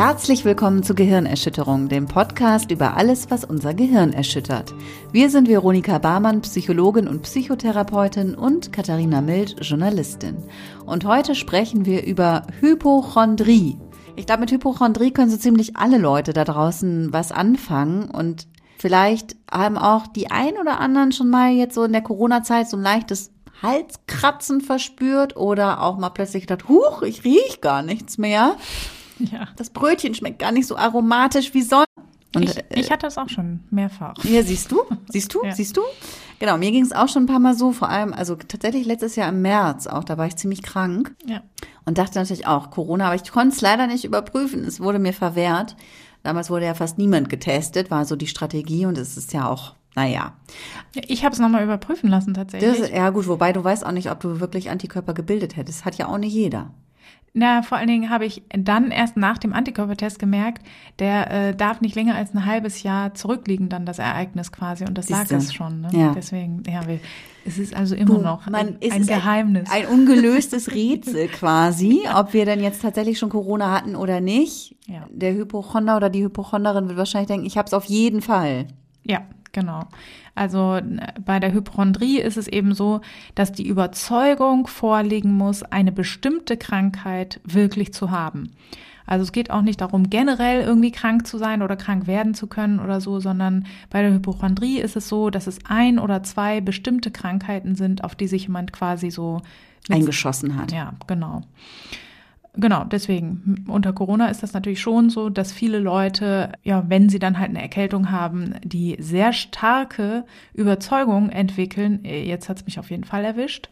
Herzlich willkommen zu Gehirnerschütterung, dem Podcast über alles, was unser Gehirn erschüttert. Wir sind Veronika Barmann, Psychologin und Psychotherapeutin und Katharina Mild, Journalistin. Und heute sprechen wir über Hypochondrie. Ich glaube, mit Hypochondrie können so ziemlich alle Leute da draußen was anfangen und vielleicht haben auch die ein oder anderen schon mal jetzt so in der Corona-Zeit so ein leichtes Halskratzen verspürt oder auch mal plötzlich gedacht, huch, ich riech gar nichts mehr. Ja. Das Brötchen schmeckt gar nicht so aromatisch wie sonst. Und, ich, ich hatte das auch schon mehrfach. Ja, siehst du? Siehst du? Ja. Siehst du? Genau, mir ging es auch schon ein paar Mal so, vor allem, also tatsächlich letztes Jahr im März auch, da war ich ziemlich krank. Ja. Und dachte natürlich auch Corona, aber ich konnte es leider nicht überprüfen. Es wurde mir verwehrt. Damals wurde ja fast niemand getestet, war so die Strategie und es ist ja auch naja. Ich habe es nochmal überprüfen lassen tatsächlich. Das, ja gut, wobei du weißt auch nicht, ob du wirklich Antikörper gebildet hättest. Hat ja auch nicht jeder. Na, vor allen Dingen habe ich dann erst nach dem Antikörpertest gemerkt, der äh, darf nicht länger als ein halbes Jahr zurückliegen, dann das Ereignis quasi. Und das Siehste. lag es schon. Ne? Ja. Deswegen, ja, es ist also immer du, noch ein, ein Geheimnis. Ein, ein, ungelöstes Rätsel quasi, ob wir denn jetzt tatsächlich schon Corona hatten oder nicht. Ja. Der Hypochonder oder die Hypochonderin wird wahrscheinlich denken, ich habe es auf jeden Fall. Ja, Genau. Also bei der Hypochondrie ist es eben so, dass die Überzeugung vorliegen muss, eine bestimmte Krankheit wirklich zu haben. Also es geht auch nicht darum, generell irgendwie krank zu sein oder krank werden zu können oder so, sondern bei der Hypochondrie ist es so, dass es ein oder zwei bestimmte Krankheiten sind, auf die sich jemand quasi so eingeschossen hat. Ja, genau. Genau, deswegen. Unter Corona ist das natürlich schon so, dass viele Leute, ja, wenn sie dann halt eine Erkältung haben, die sehr starke Überzeugung entwickeln, äh, jetzt hat's mich auf jeden Fall erwischt.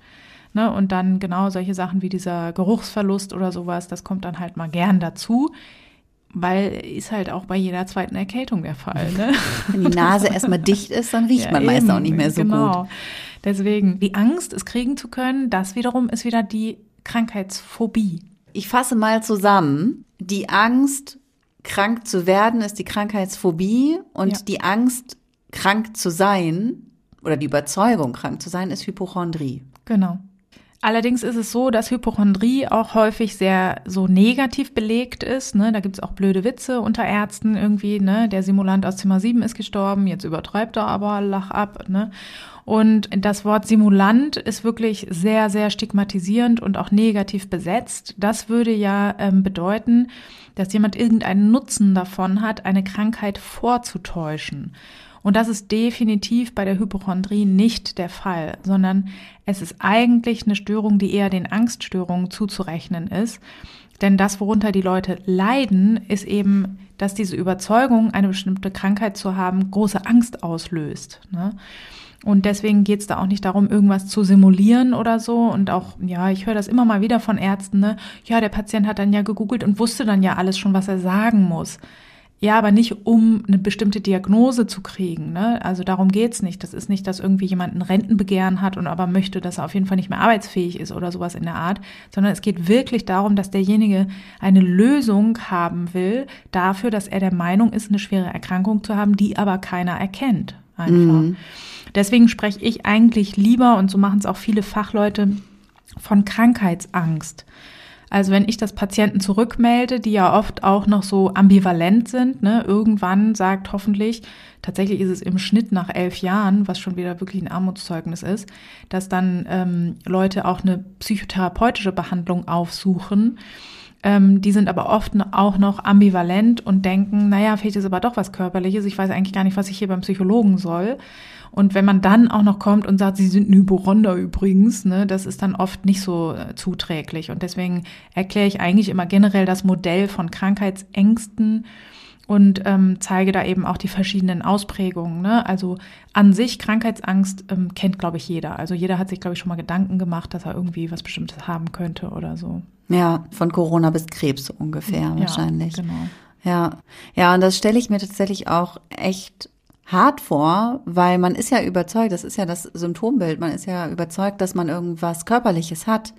Ne? Und dann genau solche Sachen wie dieser Geruchsverlust oder sowas, das kommt dann halt mal gern dazu. Weil ist halt auch bei jeder zweiten Erkältung der Fall. Ne? Wenn die Nase erstmal dicht ist, dann riecht ja, man meist auch nicht mehr so genau. gut. Deswegen, die Angst, es kriegen zu können, das wiederum ist wieder die Krankheitsphobie. Ich fasse mal zusammen. Die Angst, krank zu werden, ist die Krankheitsphobie und ja. die Angst, krank zu sein oder die Überzeugung, krank zu sein, ist Hypochondrie. Genau. Allerdings ist es so, dass Hypochondrie auch häufig sehr so negativ belegt ist. Ne? Da gibt's auch blöde Witze unter Ärzten irgendwie. Ne? Der Simulant aus Zimmer 7 ist gestorben, jetzt übertreibt er aber, lach ab. Ne? Und das Wort Simulant ist wirklich sehr, sehr stigmatisierend und auch negativ besetzt. Das würde ja ähm, bedeuten, dass jemand irgendeinen Nutzen davon hat, eine Krankheit vorzutäuschen. Und das ist definitiv bei der Hypochondrie nicht der Fall, sondern es ist eigentlich eine Störung, die eher den Angststörungen zuzurechnen ist. Denn das, worunter die Leute leiden, ist eben, dass diese Überzeugung, eine bestimmte Krankheit zu haben, große Angst auslöst. Ne? Und deswegen geht es da auch nicht darum, irgendwas zu simulieren oder so. Und auch, ja, ich höre das immer mal wieder von Ärzten, ne? Ja, der Patient hat dann ja gegoogelt und wusste dann ja alles schon, was er sagen muss. Ja, aber nicht um eine bestimmte Diagnose zu kriegen. Ne? Also darum geht's nicht. Das ist nicht, dass irgendwie jemand ein Rentenbegehren hat und aber möchte, dass er auf jeden Fall nicht mehr arbeitsfähig ist oder sowas in der Art, sondern es geht wirklich darum, dass derjenige eine Lösung haben will dafür, dass er der Meinung ist, eine schwere Erkrankung zu haben, die aber keiner erkennt. Einfach. Mhm. Deswegen spreche ich eigentlich lieber, und so machen es auch viele Fachleute, von Krankheitsangst. Also wenn ich das Patienten zurückmelde, die ja oft auch noch so ambivalent sind, ne, irgendwann sagt hoffentlich, tatsächlich ist es im Schnitt nach elf Jahren, was schon wieder wirklich ein Armutszeugnis ist, dass dann ähm, Leute auch eine psychotherapeutische Behandlung aufsuchen. Ähm, die sind aber oft auch noch ambivalent und denken, naja, vielleicht ist aber doch was Körperliches, ich weiß eigentlich gar nicht, was ich hier beim Psychologen soll. Und wenn man dann auch noch kommt und sagt, sie sind ein Hypochonder übrigens, ne, das ist dann oft nicht so äh, zuträglich. Und deswegen erkläre ich eigentlich immer generell das Modell von Krankheitsängsten und ähm, zeige da eben auch die verschiedenen Ausprägungen. Ne? Also an sich Krankheitsangst ähm, kennt, glaube ich, jeder. Also jeder hat sich, glaube ich, schon mal Gedanken gemacht, dass er irgendwie was Bestimmtes haben könnte oder so. Ja, von Corona bis Krebs ungefähr ja, wahrscheinlich. Genau. Ja, ja, und das stelle ich mir tatsächlich auch echt hart vor, weil man ist ja überzeugt, das ist ja das Symptombild, man ist ja überzeugt, dass man irgendwas Körperliches hat.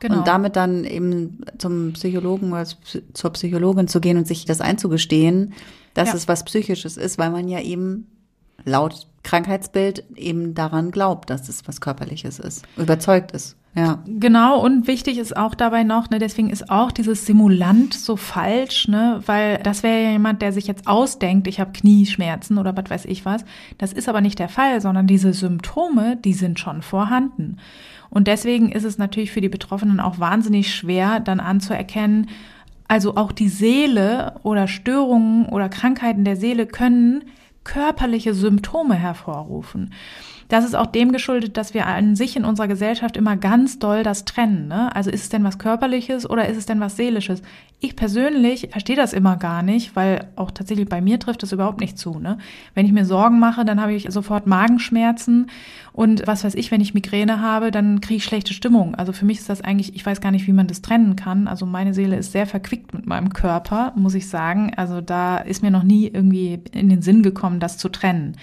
Genau. Und damit dann eben zum Psychologen oder zur Psychologin zu gehen und sich das einzugestehen, dass ja. es was Psychisches ist, weil man ja eben laut Krankheitsbild eben daran glaubt, dass es was Körperliches ist, überzeugt ist. Ja. Genau, und wichtig ist auch dabei noch, ne, deswegen ist auch dieses Simulant so falsch, ne, weil das wäre ja jemand, der sich jetzt ausdenkt, ich habe Knieschmerzen oder was weiß ich was. Das ist aber nicht der Fall, sondern diese Symptome, die sind schon vorhanden. Und deswegen ist es natürlich für die Betroffenen auch wahnsinnig schwer, dann anzuerkennen, also auch die Seele oder Störungen oder Krankheiten der Seele können körperliche Symptome hervorrufen. Das ist auch dem geschuldet, dass wir an sich in unserer Gesellschaft immer ganz doll das trennen. Ne? Also ist es denn was Körperliches oder ist es denn was Seelisches? Ich persönlich verstehe das immer gar nicht, weil auch tatsächlich bei mir trifft das überhaupt nicht zu. Ne? Wenn ich mir Sorgen mache, dann habe ich sofort Magenschmerzen und was weiß ich, wenn ich Migräne habe, dann kriege ich schlechte Stimmung. Also für mich ist das eigentlich, ich weiß gar nicht, wie man das trennen kann. Also meine Seele ist sehr verquickt mit meinem Körper, muss ich sagen. Also da ist mir noch nie irgendwie in den Sinn gekommen, das zu trennen.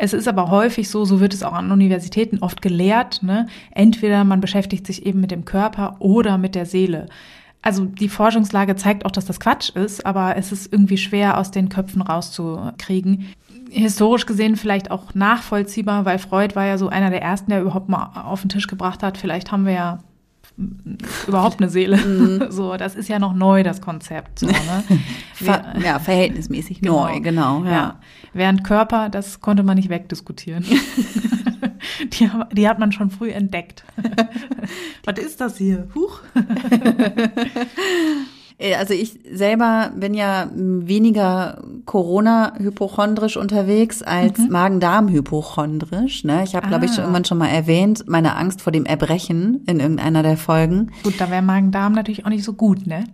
Es ist aber häufig so, so wird es auch an Universitäten oft gelehrt. Ne? Entweder man beschäftigt sich eben mit dem Körper oder mit der Seele. Also die Forschungslage zeigt auch, dass das Quatsch ist, aber es ist irgendwie schwer aus den Köpfen rauszukriegen. Historisch gesehen vielleicht auch nachvollziehbar, weil Freud war ja so einer der ersten, der überhaupt mal auf den Tisch gebracht hat. Vielleicht haben wir ja überhaupt eine Seele. Mhm. So, das ist ja noch neu, das Konzept. So, ne? Ver ja, verhältnismäßig genau. neu, genau. Ja. ja. Während Körper, das konnte man nicht wegdiskutieren. die, die hat man schon früh entdeckt. Was ist das hier? Huch. Äh, also ich selber bin ja weniger Corona-hypochondrisch unterwegs als mhm. Magen-Darm-hypochondrisch. Ne? Ich habe, ah. glaube ich, schon irgendwann schon mal erwähnt, meine Angst vor dem Erbrechen in irgendeiner der Folgen. Gut, da wäre Magen-Darm natürlich auch nicht so gut, ne?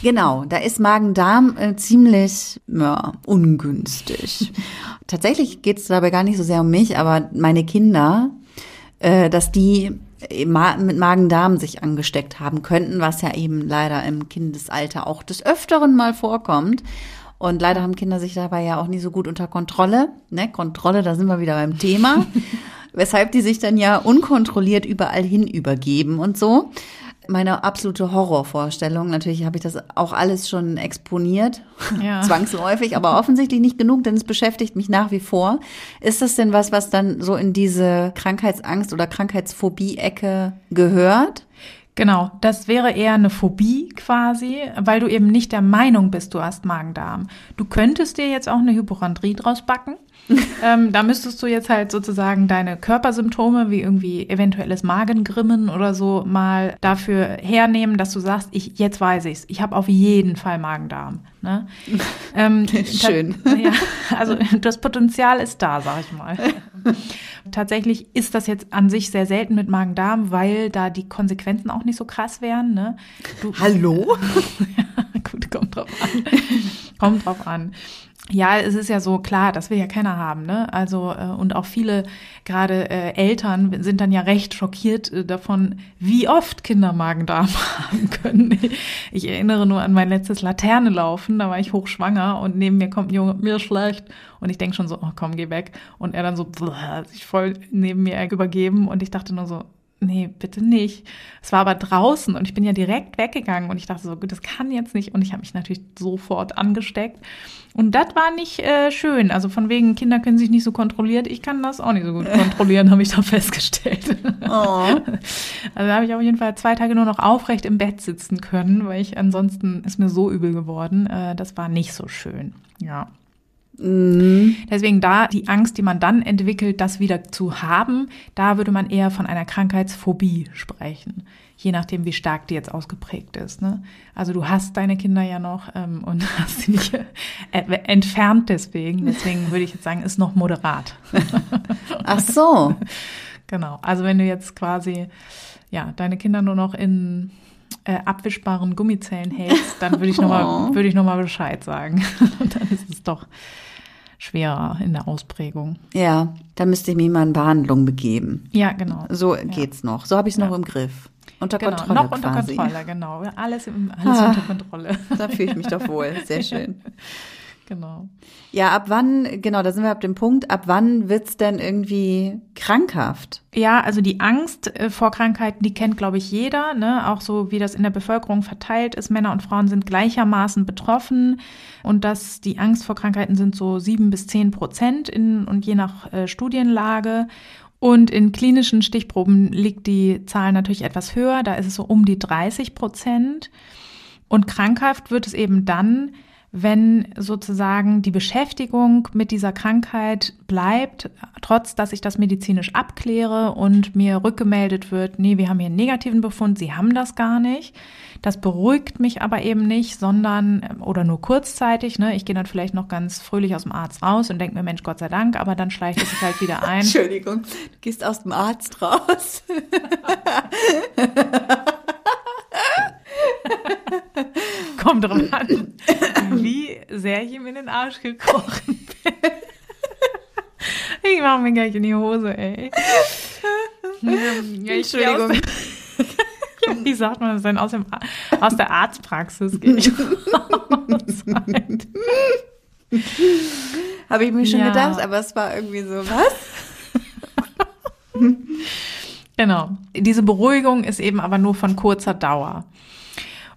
Genau, da ist Magen-Darm äh, ziemlich ja, ungünstig. Tatsächlich geht es dabei gar nicht so sehr um mich, aber meine Kinder, äh, dass die mit Magen-Darm sich angesteckt haben könnten, was ja eben leider im Kindesalter auch des Öfteren mal vorkommt. Und leider haben Kinder sich dabei ja auch nie so gut unter Kontrolle. Ne? Kontrolle, da sind wir wieder beim Thema. Weshalb die sich dann ja unkontrolliert überall hin übergeben und so meine absolute Horrorvorstellung. Natürlich habe ich das auch alles schon exponiert, ja. zwangsläufig, aber offensichtlich nicht genug, denn es beschäftigt mich nach wie vor. Ist das denn was, was dann so in diese Krankheitsangst oder Krankheitsphobie-Ecke gehört? Genau, das wäre eher eine Phobie quasi, weil du eben nicht der Meinung bist, du hast Magen-Darm. Du könntest dir jetzt auch eine Hypochondrie draus backen. ähm, da müsstest du jetzt halt sozusagen deine Körpersymptome, wie irgendwie eventuelles Magengrimmen oder so, mal dafür hernehmen, dass du sagst, ich jetzt weiß ich's, ich habe auf jeden Fall Magen-Darm. Ne? Ähm, Schön. Ja, also das Potenzial ist da, sag ich mal. Tatsächlich ist das jetzt an sich sehr selten mit Magen-Darm, weil da die Konsequenzen auch nicht so krass wären. Ne? Du, Hallo? ja, gut, kommt drauf an. kommt drauf an. Ja, es ist ja so klar, das will ja keiner haben, ne? Also äh, und auch viele gerade äh, Eltern sind dann ja recht schockiert äh, davon, wie oft Kinder Magen-Darm haben können. Ich erinnere nur an mein letztes Laterne laufen, da war ich hochschwanger und neben mir kommt ein Junge, mir schlecht und ich denke schon so, oh komm, geh weg und er dann so sich voll neben mir übergeben und ich dachte nur so, nee, bitte nicht. Es war aber draußen und ich bin ja direkt weggegangen und ich dachte so, gut, das kann jetzt nicht. Und ich habe mich natürlich sofort angesteckt. Und das war nicht äh, schön. Also von wegen, Kinder können sich nicht so kontrollieren. Ich kann das auch nicht so gut kontrollieren, habe ich da festgestellt. Oh. Also habe ich auf jeden Fall zwei Tage nur noch aufrecht im Bett sitzen können, weil ich ansonsten ist mir so übel geworden. Äh, das war nicht so schön. Ja. Mhm. Deswegen da die Angst, die man dann entwickelt, das wieder zu haben, da würde man eher von einer Krankheitsphobie sprechen. Je nachdem, wie stark die jetzt ausgeprägt ist. Ne? Also du hast deine Kinder ja noch ähm, und hast sie nicht äh, entfernt deswegen. Deswegen würde ich jetzt sagen, ist noch moderat. Ach so. Genau. Also wenn du jetzt quasi ja deine Kinder nur noch in äh, abwischbaren Gummizellen hältst, dann würde ich nochmal oh. würde ich noch mal Bescheid sagen. Dann ist es doch schwerer in der Ausprägung. Ja, da müsste ich mich mal in Behandlung begeben. Ja, genau. So ja. geht's noch. So habe ich es noch ja. im Griff. Unter genau, Kontrolle. Noch unter quasi. Kontrolle, genau. Alles, im, alles ah, unter Kontrolle. Da fühle ich mich doch wohl. Sehr schön. Genau. Ja, ab wann, genau, da sind wir ab dem Punkt, ab wann wird's denn irgendwie krankhaft? Ja, also die Angst äh, vor Krankheiten, die kennt, glaube ich, jeder, ne? Auch so, wie das in der Bevölkerung verteilt ist. Männer und Frauen sind gleichermaßen betroffen. Und dass die Angst vor Krankheiten sind so sieben bis zehn Prozent in, und je nach äh, Studienlage. Und in klinischen Stichproben liegt die Zahl natürlich etwas höher. Da ist es so um die 30 Prozent. Und krankhaft wird es eben dann, wenn sozusagen die Beschäftigung mit dieser Krankheit bleibt, trotz dass ich das medizinisch abkläre und mir rückgemeldet wird, nee, wir haben hier einen negativen Befund, Sie haben das gar nicht. Das beruhigt mich aber eben nicht, sondern oder nur kurzzeitig. Ne? Ich gehe dann vielleicht noch ganz fröhlich aus dem Arzt raus und denke mir, Mensch, Gott sei Dank, aber dann schleicht es sich halt wieder ein. Entschuldigung, du gehst aus dem Arzt raus. Kommt drauf an, wie sehr ich ihm in den Arsch gekrochen bin. Ich mache mir gleich in die Hose, ey. Entschuldigung. Wie sagt man das denn? Aus, dem, aus der Arztpraxis gehe ich raus. Habe ich mir schon ja. gedacht, aber es war irgendwie so, was? genau. Diese Beruhigung ist eben aber nur von kurzer Dauer.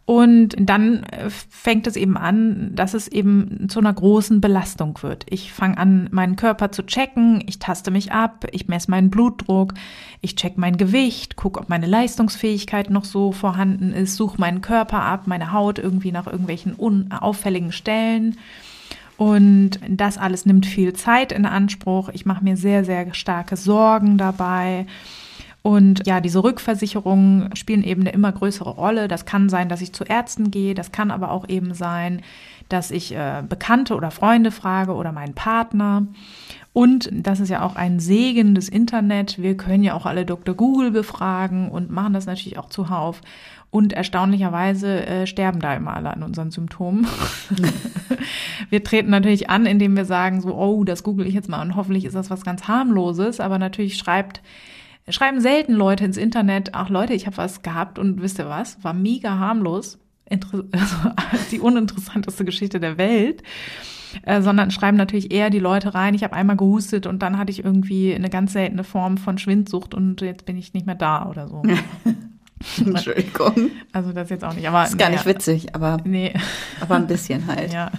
Und dann äh, fängt es eben an, dass es eben zu einer großen Belastung wird. Ich fange an, meinen Körper zu checken, ich taste mich ab, ich messe meinen Blutdruck, ich check mein Gewicht, gucke, ob meine Leistungsfähigkeit noch so vorhanden ist, suche meinen Körper ab, meine Haut irgendwie nach irgendwelchen unauffälligen Stellen. Und das alles nimmt viel Zeit in Anspruch. Ich mache mir sehr, sehr starke Sorgen dabei. Und ja, diese Rückversicherungen spielen eben eine immer größere Rolle. Das kann sein, dass ich zu Ärzten gehe, das kann aber auch eben sein, dass ich äh, Bekannte oder Freunde frage oder meinen Partner. Und das ist ja auch ein Segen des Internet. Wir können ja auch alle Dr. Google befragen und machen das natürlich auch zuhauf. Und erstaunlicherweise äh, sterben da immer alle an unseren Symptomen. wir treten natürlich an, indem wir sagen so, oh, das google ich jetzt mal und hoffentlich ist das was ganz harmloses. Aber natürlich schreibt schreiben selten Leute ins Internet, ach Leute, ich habe was gehabt und wisst ihr was, war mega harmlos, Inter also die uninteressanteste Geschichte der Welt. Äh, sondern schreiben natürlich eher die Leute rein, ich habe einmal gehustet und dann hatte ich irgendwie eine ganz seltene Form von Schwindsucht und jetzt bin ich nicht mehr da oder so. Entschuldigung. Also das jetzt auch nicht, aber. ist gar nicht witzig, aber, nee. aber ein bisschen halt. Ja.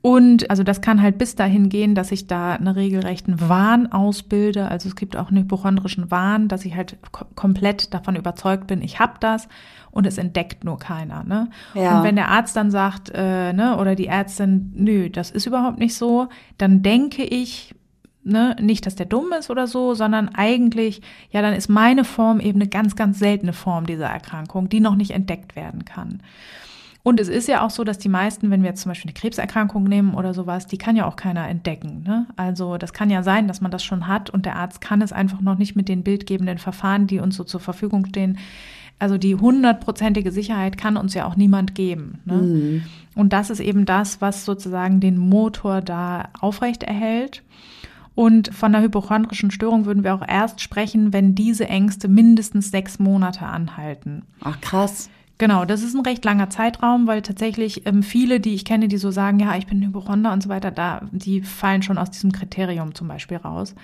Und also das kann halt bis dahin gehen, dass ich da einen regelrechten Wahn ausbilde. Also es gibt auch einen hypochondrischen Wahn, dass ich halt komplett davon überzeugt bin, ich habe das und es entdeckt nur keiner. Ne? Ja. Und wenn der Arzt dann sagt, äh, ne, oder die Ärztin, nö, das ist überhaupt nicht so, dann denke ich, ne, nicht, dass der dumm ist oder so, sondern eigentlich, ja, dann ist meine Form eben eine ganz, ganz seltene Form dieser Erkrankung, die noch nicht entdeckt werden kann. Und es ist ja auch so, dass die meisten, wenn wir jetzt zum Beispiel eine Krebserkrankung nehmen oder sowas, die kann ja auch keiner entdecken. Ne? Also das kann ja sein, dass man das schon hat und der Arzt kann es einfach noch nicht mit den bildgebenden Verfahren, die uns so zur Verfügung stehen. Also die hundertprozentige Sicherheit kann uns ja auch niemand geben. Ne? Mhm. Und das ist eben das, was sozusagen den Motor da aufrecht erhält. Und von der hypochondrischen Störung würden wir auch erst sprechen, wenn diese Ängste mindestens sechs Monate anhalten. Ach krass. Genau, das ist ein recht langer Zeitraum, weil tatsächlich ähm, viele, die ich kenne, die so sagen, ja, ich bin Hypochonder und so weiter, da, die fallen schon aus diesem Kriterium zum Beispiel raus.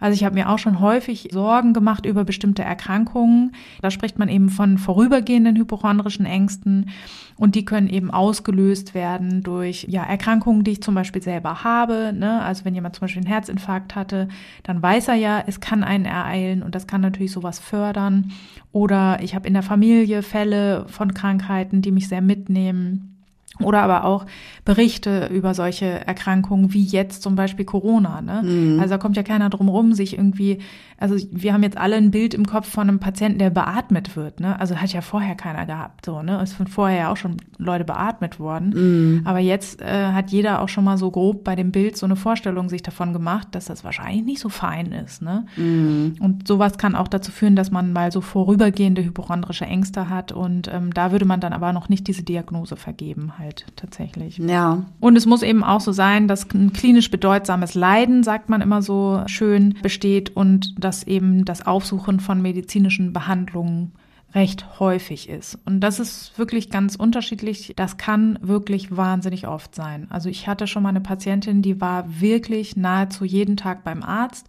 Also ich habe mir auch schon häufig Sorgen gemacht über bestimmte Erkrankungen. Da spricht man eben von vorübergehenden hypochondrischen Ängsten und die können eben ausgelöst werden durch ja, Erkrankungen, die ich zum Beispiel selber habe. Ne? Also wenn jemand zum Beispiel einen Herzinfarkt hatte, dann weiß er ja, es kann einen ereilen und das kann natürlich sowas fördern. Oder ich habe in der Familie Fälle von Krankheiten, die mich sehr mitnehmen. Oder aber auch Berichte über solche Erkrankungen wie jetzt zum Beispiel Corona. Ne? Mhm. Also da kommt ja keiner drum rum, sich irgendwie, also wir haben jetzt alle ein Bild im Kopf von einem Patienten, der beatmet wird. Ne? Also hat ja vorher keiner gehabt. So, ne? Es sind vorher ja auch schon Leute beatmet worden. Mhm. Aber jetzt äh, hat jeder auch schon mal so grob bei dem Bild so eine Vorstellung sich davon gemacht, dass das wahrscheinlich nicht so fein ist. Ne? Mhm. Und sowas kann auch dazu führen, dass man mal so vorübergehende hypochondrische Ängste hat. Und ähm, da würde man dann aber noch nicht diese Diagnose vergeben halt halt tatsächlich. Ja. Und es muss eben auch so sein, dass ein klinisch bedeutsames Leiden, sagt man immer so schön, besteht und dass eben das Aufsuchen von medizinischen Behandlungen recht häufig ist. Und das ist wirklich ganz unterschiedlich. Das kann wirklich wahnsinnig oft sein. Also ich hatte schon mal eine Patientin, die war wirklich nahezu jeden Tag beim Arzt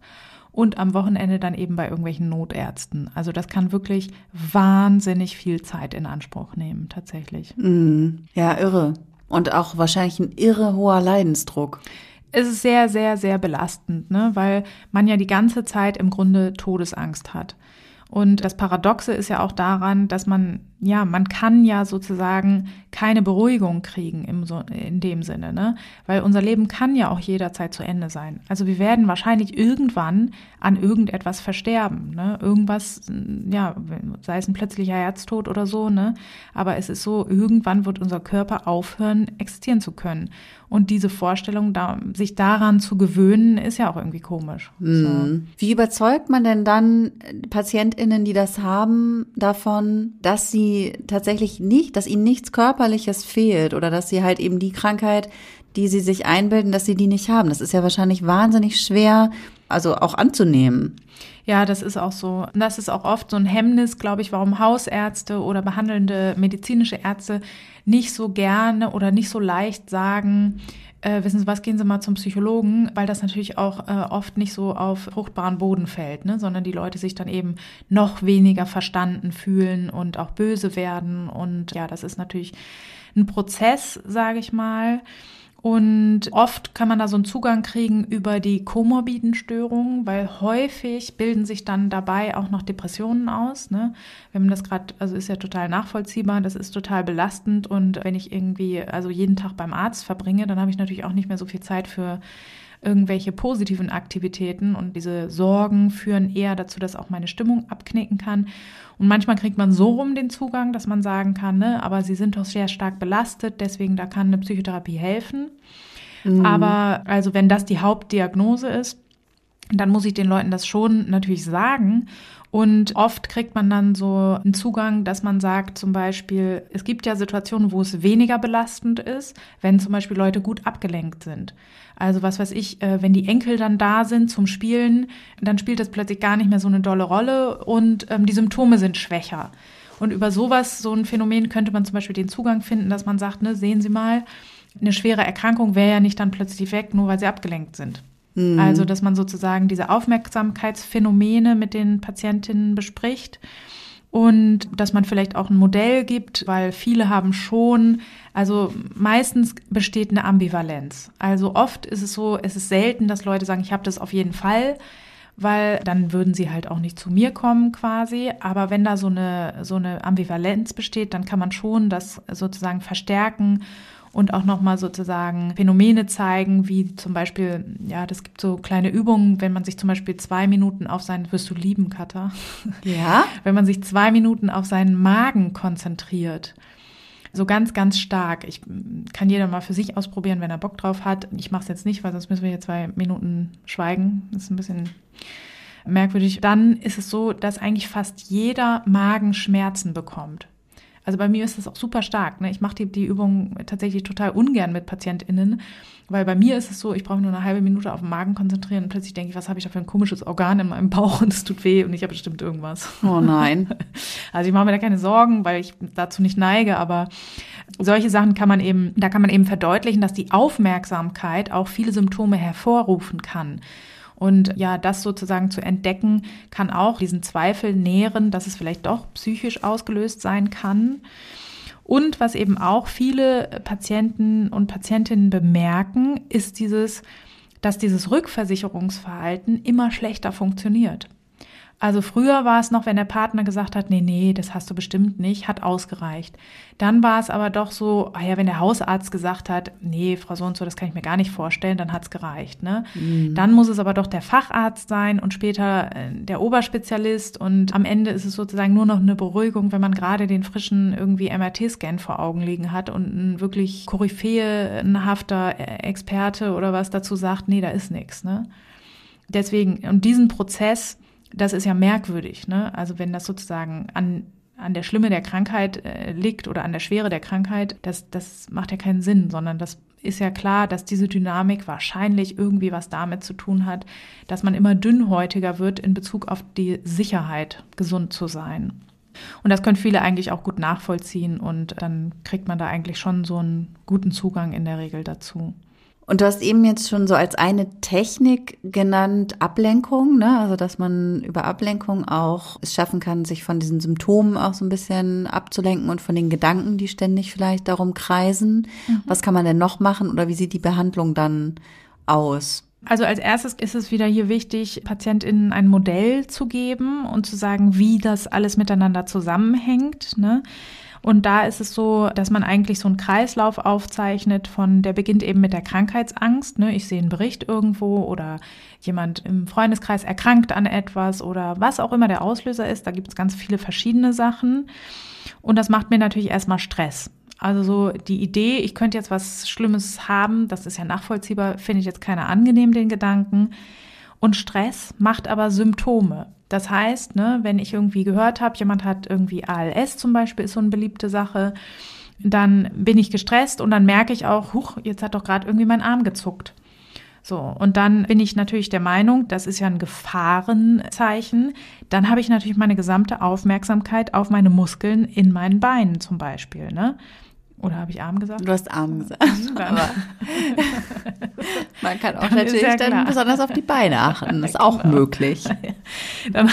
und am Wochenende dann eben bei irgendwelchen Notärzten. Also das kann wirklich wahnsinnig viel Zeit in Anspruch nehmen, tatsächlich. Mm, ja, irre. Und auch wahrscheinlich ein irre hoher Leidensdruck. Es ist sehr, sehr, sehr belastend, ne? weil man ja die ganze Zeit im Grunde Todesangst hat. Und das Paradoxe ist ja auch daran, dass man, ja, man kann ja sozusagen keine Beruhigung kriegen im, so, in dem Sinne, ne? Weil unser Leben kann ja auch jederzeit zu Ende sein. Also wir werden wahrscheinlich irgendwann an irgendetwas versterben, ne? Irgendwas, ja, sei es ein plötzlicher Herztod oder so, ne? Aber es ist so, irgendwann wird unser Körper aufhören, existieren zu können. Und diese Vorstellung, da, sich daran zu gewöhnen, ist ja auch irgendwie komisch. Mhm. So. Wie überzeugt man denn dann PatientInnen, die das haben, davon, dass sie tatsächlich nicht, dass ihnen nichts Körperliches fehlt oder dass sie halt eben die Krankheit, die sie sich einbilden, dass sie die nicht haben? Das ist ja wahrscheinlich wahnsinnig schwer, also auch anzunehmen. Ja, das ist auch so. Das ist auch oft so ein Hemmnis, glaube ich, warum Hausärzte oder behandelnde medizinische Ärzte nicht so gerne oder nicht so leicht sagen, äh, wissen Sie was, gehen Sie mal zum Psychologen, weil das natürlich auch äh, oft nicht so auf fruchtbaren Boden fällt, ne? sondern die Leute sich dann eben noch weniger verstanden fühlen und auch böse werden. Und ja, das ist natürlich ein Prozess, sage ich mal. Und oft kann man da so einen Zugang kriegen über die komorbiden Störungen, weil häufig bilden sich dann dabei auch noch Depressionen aus. Ne? Wenn man das gerade, also ist ja total nachvollziehbar, das ist total belastend. Und wenn ich irgendwie, also jeden Tag beim Arzt verbringe, dann habe ich natürlich auch nicht mehr so viel Zeit für irgendwelche positiven Aktivitäten und diese Sorgen führen eher dazu, dass auch meine Stimmung abknicken kann. Und manchmal kriegt man so rum den Zugang, dass man sagen kann, ne, aber sie sind doch sehr stark belastet, deswegen da kann eine Psychotherapie helfen. Mhm. Aber also wenn das die Hauptdiagnose ist, dann muss ich den Leuten das schon natürlich sagen. Und oft kriegt man dann so einen Zugang, dass man sagt, zum Beispiel, es gibt ja Situationen, wo es weniger belastend ist, wenn zum Beispiel Leute gut abgelenkt sind. Also was weiß ich, äh, wenn die Enkel dann da sind zum Spielen, dann spielt das plötzlich gar nicht mehr so eine dolle Rolle und ähm, die Symptome sind schwächer. Und über sowas, so ein Phänomen könnte man zum Beispiel den Zugang finden, dass man sagt, ne, sehen Sie mal, eine schwere Erkrankung wäre ja nicht dann plötzlich weg, nur weil sie abgelenkt sind. Mhm. Also, dass man sozusagen diese Aufmerksamkeitsphänomene mit den Patientinnen bespricht und dass man vielleicht auch ein Modell gibt, weil viele haben schon, also meistens besteht eine Ambivalenz. Also oft ist es so, es ist selten, dass Leute sagen, ich habe das auf jeden Fall, weil dann würden sie halt auch nicht zu mir kommen quasi. Aber wenn da so eine, so eine Ambivalenz besteht, dann kann man schon das sozusagen verstärken und auch nochmal sozusagen Phänomene zeigen, wie zum Beispiel, ja, das gibt so kleine Übungen, wenn man sich zum Beispiel zwei Minuten auf seinen, wirst du lieben, Katha? Ja. wenn man sich zwei Minuten auf seinen Magen konzentriert. So ganz, ganz stark. Ich kann jeder mal für sich ausprobieren, wenn er Bock drauf hat. Ich mache es jetzt nicht, weil sonst müssen wir hier zwei Minuten schweigen. Das ist ein bisschen merkwürdig. Dann ist es so, dass eigentlich fast jeder Magenschmerzen bekommt. Also bei mir ist das auch super stark. Ne? Ich mache die, die Übung tatsächlich total ungern mit PatientInnen, weil bei mir ist es so, ich brauche nur eine halbe Minute auf den Magen konzentrieren und plötzlich denke ich, was habe ich da für ein komisches Organ in meinem Bauch und es tut weh und ich habe bestimmt irgendwas. Oh nein. Also ich mache mir da keine Sorgen, weil ich dazu nicht neige, aber solche Sachen kann man eben, da kann man eben verdeutlichen, dass die Aufmerksamkeit auch viele Symptome hervorrufen kann. Und ja, das sozusagen zu entdecken, kann auch diesen Zweifel nähren, dass es vielleicht doch psychisch ausgelöst sein kann. Und was eben auch viele Patienten und Patientinnen bemerken, ist dieses, dass dieses Rückversicherungsverhalten immer schlechter funktioniert. Also früher war es noch, wenn der Partner gesagt hat, nee, nee, das hast du bestimmt nicht, hat ausgereicht. Dann war es aber doch so, ah ja, wenn der Hausarzt gesagt hat, nee, Frau so und so, das kann ich mir gar nicht vorstellen, dann hat's gereicht. Ne? Mhm. Dann muss es aber doch der Facharzt sein und später äh, der Oberspezialist und am Ende ist es sozusagen nur noch eine Beruhigung, wenn man gerade den frischen irgendwie MRT-Scan vor Augen liegen hat und ein wirklich koryphäenhafter Experte oder was dazu sagt, nee, da ist nichts. Ne? Deswegen, und diesen Prozess, das ist ja merkwürdig. Ne? Also wenn das sozusagen an, an der Schlimme der Krankheit äh, liegt oder an der Schwere der Krankheit, das, das macht ja keinen Sinn, sondern das ist ja klar, dass diese Dynamik wahrscheinlich irgendwie was damit zu tun hat, dass man immer dünnhäutiger wird in Bezug auf die Sicherheit, gesund zu sein. Und das können viele eigentlich auch gut nachvollziehen und dann kriegt man da eigentlich schon so einen guten Zugang in der Regel dazu. Und du hast eben jetzt schon so als eine Technik genannt Ablenkung, ne? Also dass man über Ablenkung auch es schaffen kann, sich von diesen Symptomen auch so ein bisschen abzulenken und von den Gedanken, die ständig vielleicht darum kreisen. Mhm. Was kann man denn noch machen oder wie sieht die Behandlung dann aus? Also als erstes ist es wieder hier wichtig, PatientInnen ein Modell zu geben und zu sagen, wie das alles miteinander zusammenhängt. Ne? Und da ist es so, dass man eigentlich so einen Kreislauf aufzeichnet von, der beginnt eben mit der Krankheitsangst. Ne? Ich sehe einen Bericht irgendwo oder jemand im Freundeskreis erkrankt an etwas oder was auch immer der Auslöser ist. Da gibt es ganz viele verschiedene Sachen. Und das macht mir natürlich erstmal Stress. Also so die Idee, ich könnte jetzt was Schlimmes haben, das ist ja nachvollziehbar, finde ich jetzt keiner angenehm, den Gedanken. Und Stress macht aber Symptome. Das heißt, ne, wenn ich irgendwie gehört habe, jemand hat irgendwie ALS zum Beispiel, ist so eine beliebte Sache, dann bin ich gestresst und dann merke ich auch, huch, jetzt hat doch gerade irgendwie mein Arm gezuckt. So, und dann bin ich natürlich der Meinung, das ist ja ein Gefahrenzeichen. Dann habe ich natürlich meine gesamte Aufmerksamkeit auf meine Muskeln in meinen Beinen zum Beispiel. Ne? Oder habe ich Arm gesagt? Du hast Arm gesagt. Aber man kann auch dann natürlich ja dann besonders auf die Beine achten. Das ist auch genau. möglich. Dann,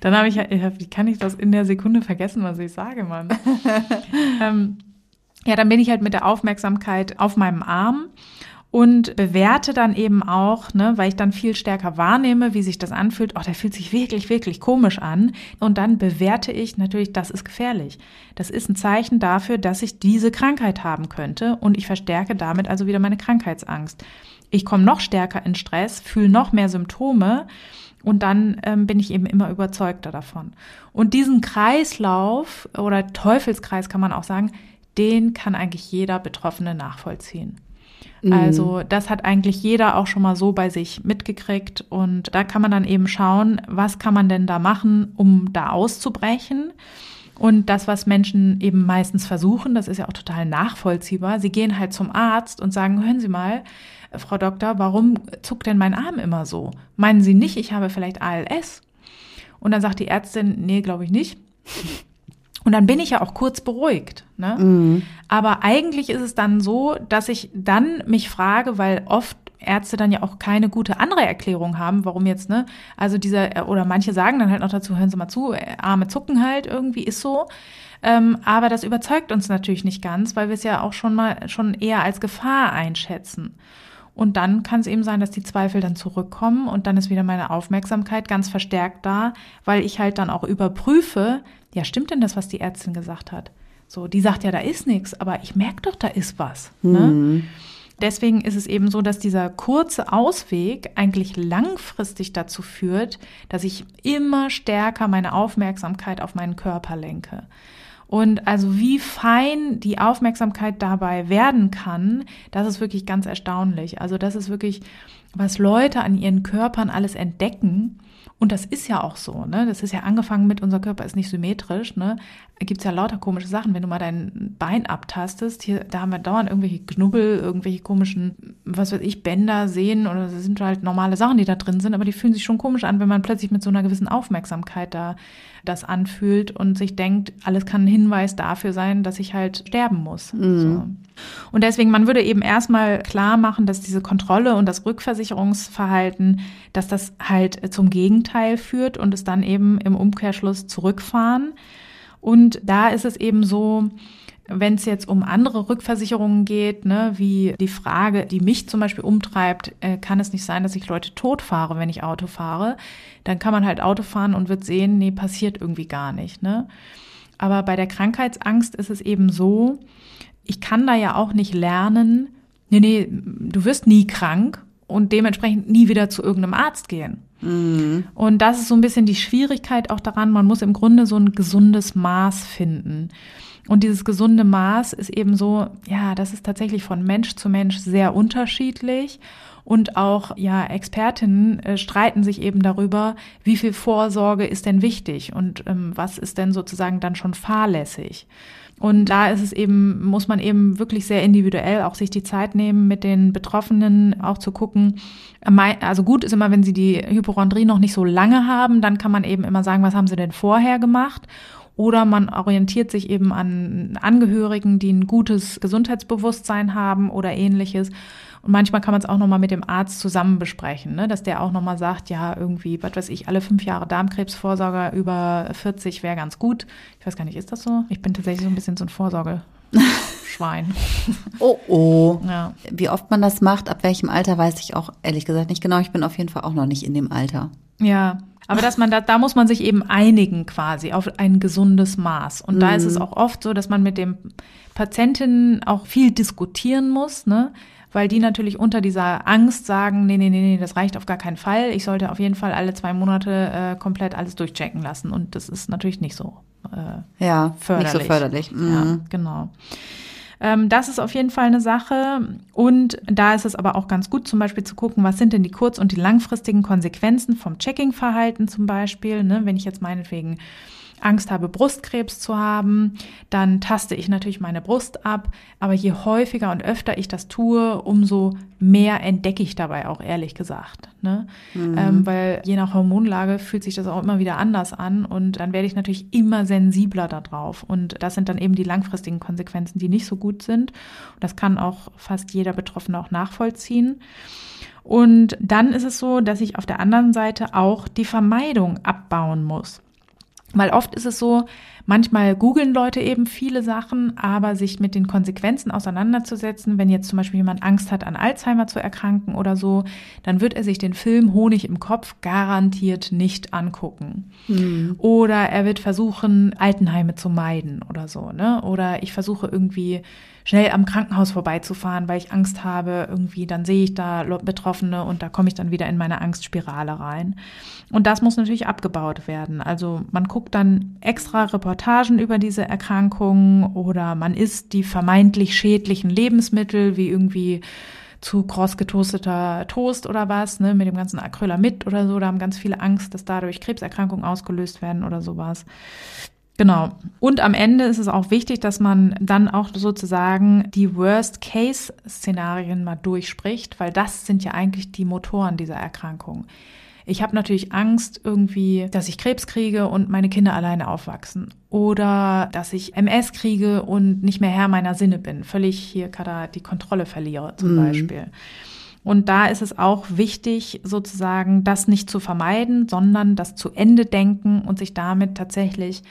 dann habe ich, wie kann ich das in der Sekunde vergessen, was ich sage, Mann? ähm, ja, dann bin ich halt mit der Aufmerksamkeit auf meinem Arm und bewerte dann eben auch, ne, weil ich dann viel stärker wahrnehme, wie sich das anfühlt. Oh, der fühlt sich wirklich, wirklich komisch an. Und dann bewerte ich natürlich, das ist gefährlich. Das ist ein Zeichen dafür, dass ich diese Krankheit haben könnte und ich verstärke damit also wieder meine Krankheitsangst. Ich komme noch stärker in Stress, fühle noch mehr Symptome und dann ähm, bin ich eben immer überzeugter davon. Und diesen Kreislauf oder Teufelskreis kann man auch sagen, den kann eigentlich jeder Betroffene nachvollziehen. Mhm. Also das hat eigentlich jeder auch schon mal so bei sich mitgekriegt und da kann man dann eben schauen, was kann man denn da machen, um da auszubrechen. Und das, was Menschen eben meistens versuchen, das ist ja auch total nachvollziehbar. Sie gehen halt zum Arzt und sagen, hören Sie mal, Frau Doktor, warum zuckt denn mein Arm immer so? Meinen Sie nicht, ich habe vielleicht ALS? Und dann sagt die Ärztin, nee, glaube ich nicht. Und dann bin ich ja auch kurz beruhigt. Ne? Mhm. Aber eigentlich ist es dann so, dass ich dann mich frage, weil oft Ärzte dann ja auch keine gute andere Erklärung haben, warum jetzt, ne? Also dieser, oder manche sagen dann halt noch dazu, hören Sie mal zu, äh, Arme zucken halt irgendwie, ist so. Ähm, aber das überzeugt uns natürlich nicht ganz, weil wir es ja auch schon mal schon eher als Gefahr einschätzen. Und dann kann es eben sein, dass die Zweifel dann zurückkommen und dann ist wieder meine Aufmerksamkeit ganz verstärkt da, weil ich halt dann auch überprüfe, ja, stimmt denn das, was die Ärztin gesagt hat? So, die sagt ja, da ist nichts, aber ich merke doch, da ist was. Ne? Mhm. Ne? Deswegen ist es eben so, dass dieser kurze Ausweg eigentlich langfristig dazu führt, dass ich immer stärker meine Aufmerksamkeit auf meinen Körper lenke. Und also wie fein die Aufmerksamkeit dabei werden kann, das ist wirklich ganz erstaunlich. Also das ist wirklich, was Leute an ihren Körpern alles entdecken. Und das ist ja auch so, ne? Das ist ja angefangen mit, unser Körper ist nicht symmetrisch, ne? Da gibt's ja lauter komische Sachen. Wenn du mal dein Bein abtastest, hier, da haben wir dauernd irgendwelche Knubbel, irgendwelche komischen, was weiß ich, Bänder, Sehen oder das sind halt normale Sachen, die da drin sind, aber die fühlen sich schon komisch an, wenn man plötzlich mit so einer gewissen Aufmerksamkeit da das anfühlt und sich denkt, alles kann ein Hinweis dafür sein, dass ich halt sterben muss. Mhm. So. Und deswegen, man würde eben erstmal klar machen, dass diese Kontrolle und das Rückversicherungsverhalten, dass das halt zum Gegenteil führt und es dann eben im Umkehrschluss zurückfahren. Und da ist es eben so, wenn es jetzt um andere Rückversicherungen geht, ne, wie die Frage, die mich zum Beispiel umtreibt, äh, kann es nicht sein, dass ich Leute tot fahre, wenn ich Auto fahre, dann kann man halt Auto fahren und wird sehen, nee, passiert irgendwie gar nicht. Ne? Aber bei der Krankheitsangst ist es eben so, ich kann da ja auch nicht lernen, nee, nee, du wirst nie krank und dementsprechend nie wieder zu irgendeinem Arzt gehen. Mhm. Und das ist so ein bisschen die Schwierigkeit auch daran, man muss im Grunde so ein gesundes Maß finden. Und dieses gesunde Maß ist eben so, ja, das ist tatsächlich von Mensch zu Mensch sehr unterschiedlich. Und auch, ja, Expertinnen äh, streiten sich eben darüber, wie viel Vorsorge ist denn wichtig und ähm, was ist denn sozusagen dann schon fahrlässig. Und da ist es eben, muss man eben wirklich sehr individuell auch sich die Zeit nehmen, mit den Betroffenen auch zu gucken. Also gut ist immer, wenn sie die Hypochondrie noch nicht so lange haben, dann kann man eben immer sagen, was haben sie denn vorher gemacht? Oder man orientiert sich eben an Angehörigen, die ein gutes Gesundheitsbewusstsein haben oder ähnliches. Und manchmal kann man es auch nochmal mit dem Arzt zusammen besprechen, ne? dass der auch nochmal sagt, ja, irgendwie, was weiß ich, alle fünf Jahre Darmkrebsvorsorge über 40 wäre ganz gut. Ich weiß gar nicht, ist das so? Ich bin tatsächlich so ein bisschen so ein Vorsorgeschwein. oh oh. Ja. Wie oft man das macht, ab welchem Alter, weiß ich auch ehrlich gesagt nicht genau. Ich bin auf jeden Fall auch noch nicht in dem Alter. Ja, aber dass man da, da muss man sich eben einigen quasi auf ein gesundes Maß. Und mhm. da ist es mhm. auch oft so, dass man mit dem Patientinnen auch viel diskutieren muss, ne? Weil die natürlich unter dieser Angst sagen, nee, nee, nee, nee, das reicht auf gar keinen Fall. Ich sollte auf jeden Fall alle zwei Monate äh, komplett alles durchchecken lassen. Und das ist natürlich nicht so äh, ja, förderlich. Nicht so förderlich. Mhm. Ja, genau. Ähm, das ist auf jeden Fall eine Sache. Und da ist es aber auch ganz gut, zum Beispiel zu gucken, was sind denn die kurz- und die langfristigen Konsequenzen vom Checking-Verhalten zum Beispiel. Ne? Wenn ich jetzt meinetwegen Angst habe, Brustkrebs zu haben, dann taste ich natürlich meine Brust ab. Aber je häufiger und öfter ich das tue, umso mehr entdecke ich dabei auch, ehrlich gesagt. Ne? Mhm. Ähm, weil je nach Hormonlage fühlt sich das auch immer wieder anders an und dann werde ich natürlich immer sensibler darauf. Und das sind dann eben die langfristigen Konsequenzen, die nicht so gut sind. das kann auch fast jeder Betroffene auch nachvollziehen. Und dann ist es so, dass ich auf der anderen Seite auch die Vermeidung abbauen muss. Weil oft ist es so, manchmal googeln Leute eben viele Sachen, aber sich mit den Konsequenzen auseinanderzusetzen, wenn jetzt zum Beispiel jemand Angst hat, an Alzheimer zu erkranken oder so, dann wird er sich den Film Honig im Kopf garantiert nicht angucken. Mhm. Oder er wird versuchen, Altenheime zu meiden oder so, ne? Oder ich versuche irgendwie schnell am Krankenhaus vorbeizufahren, weil ich Angst habe, irgendwie, dann sehe ich da Betroffene und da komme ich dann wieder in meine Angstspirale rein. Und das muss natürlich abgebaut werden. Also man guckt dann extra Reportagen über diese Erkrankungen oder man isst die vermeintlich schädlichen Lebensmittel wie irgendwie zu kross getoasteter Toast oder was, ne, mit dem ganzen Acrylamid oder so. Da haben ganz viele Angst, dass dadurch Krebserkrankungen ausgelöst werden oder sowas. Genau. Und am Ende ist es auch wichtig, dass man dann auch sozusagen die Worst-Case-Szenarien mal durchspricht, weil das sind ja eigentlich die Motoren dieser Erkrankung. Ich habe natürlich Angst irgendwie, dass ich Krebs kriege und meine Kinder alleine aufwachsen. Oder dass ich MS kriege und nicht mehr Herr meiner Sinne bin. Völlig hier gerade die Kontrolle verliere zum mhm. Beispiel. Und da ist es auch wichtig, sozusagen das nicht zu vermeiden, sondern das zu Ende denken und sich damit tatsächlich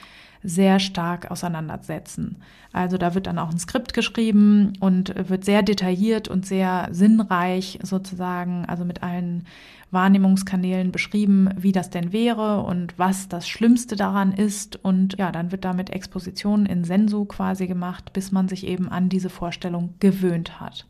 sehr stark auseinandersetzen. Also da wird dann auch ein Skript geschrieben und wird sehr detailliert und sehr sinnreich sozusagen, also mit allen Wahrnehmungskanälen beschrieben, wie das denn wäre und was das Schlimmste daran ist. Und ja, dann wird damit Exposition in Sensu quasi gemacht, bis man sich eben an diese Vorstellung gewöhnt hat.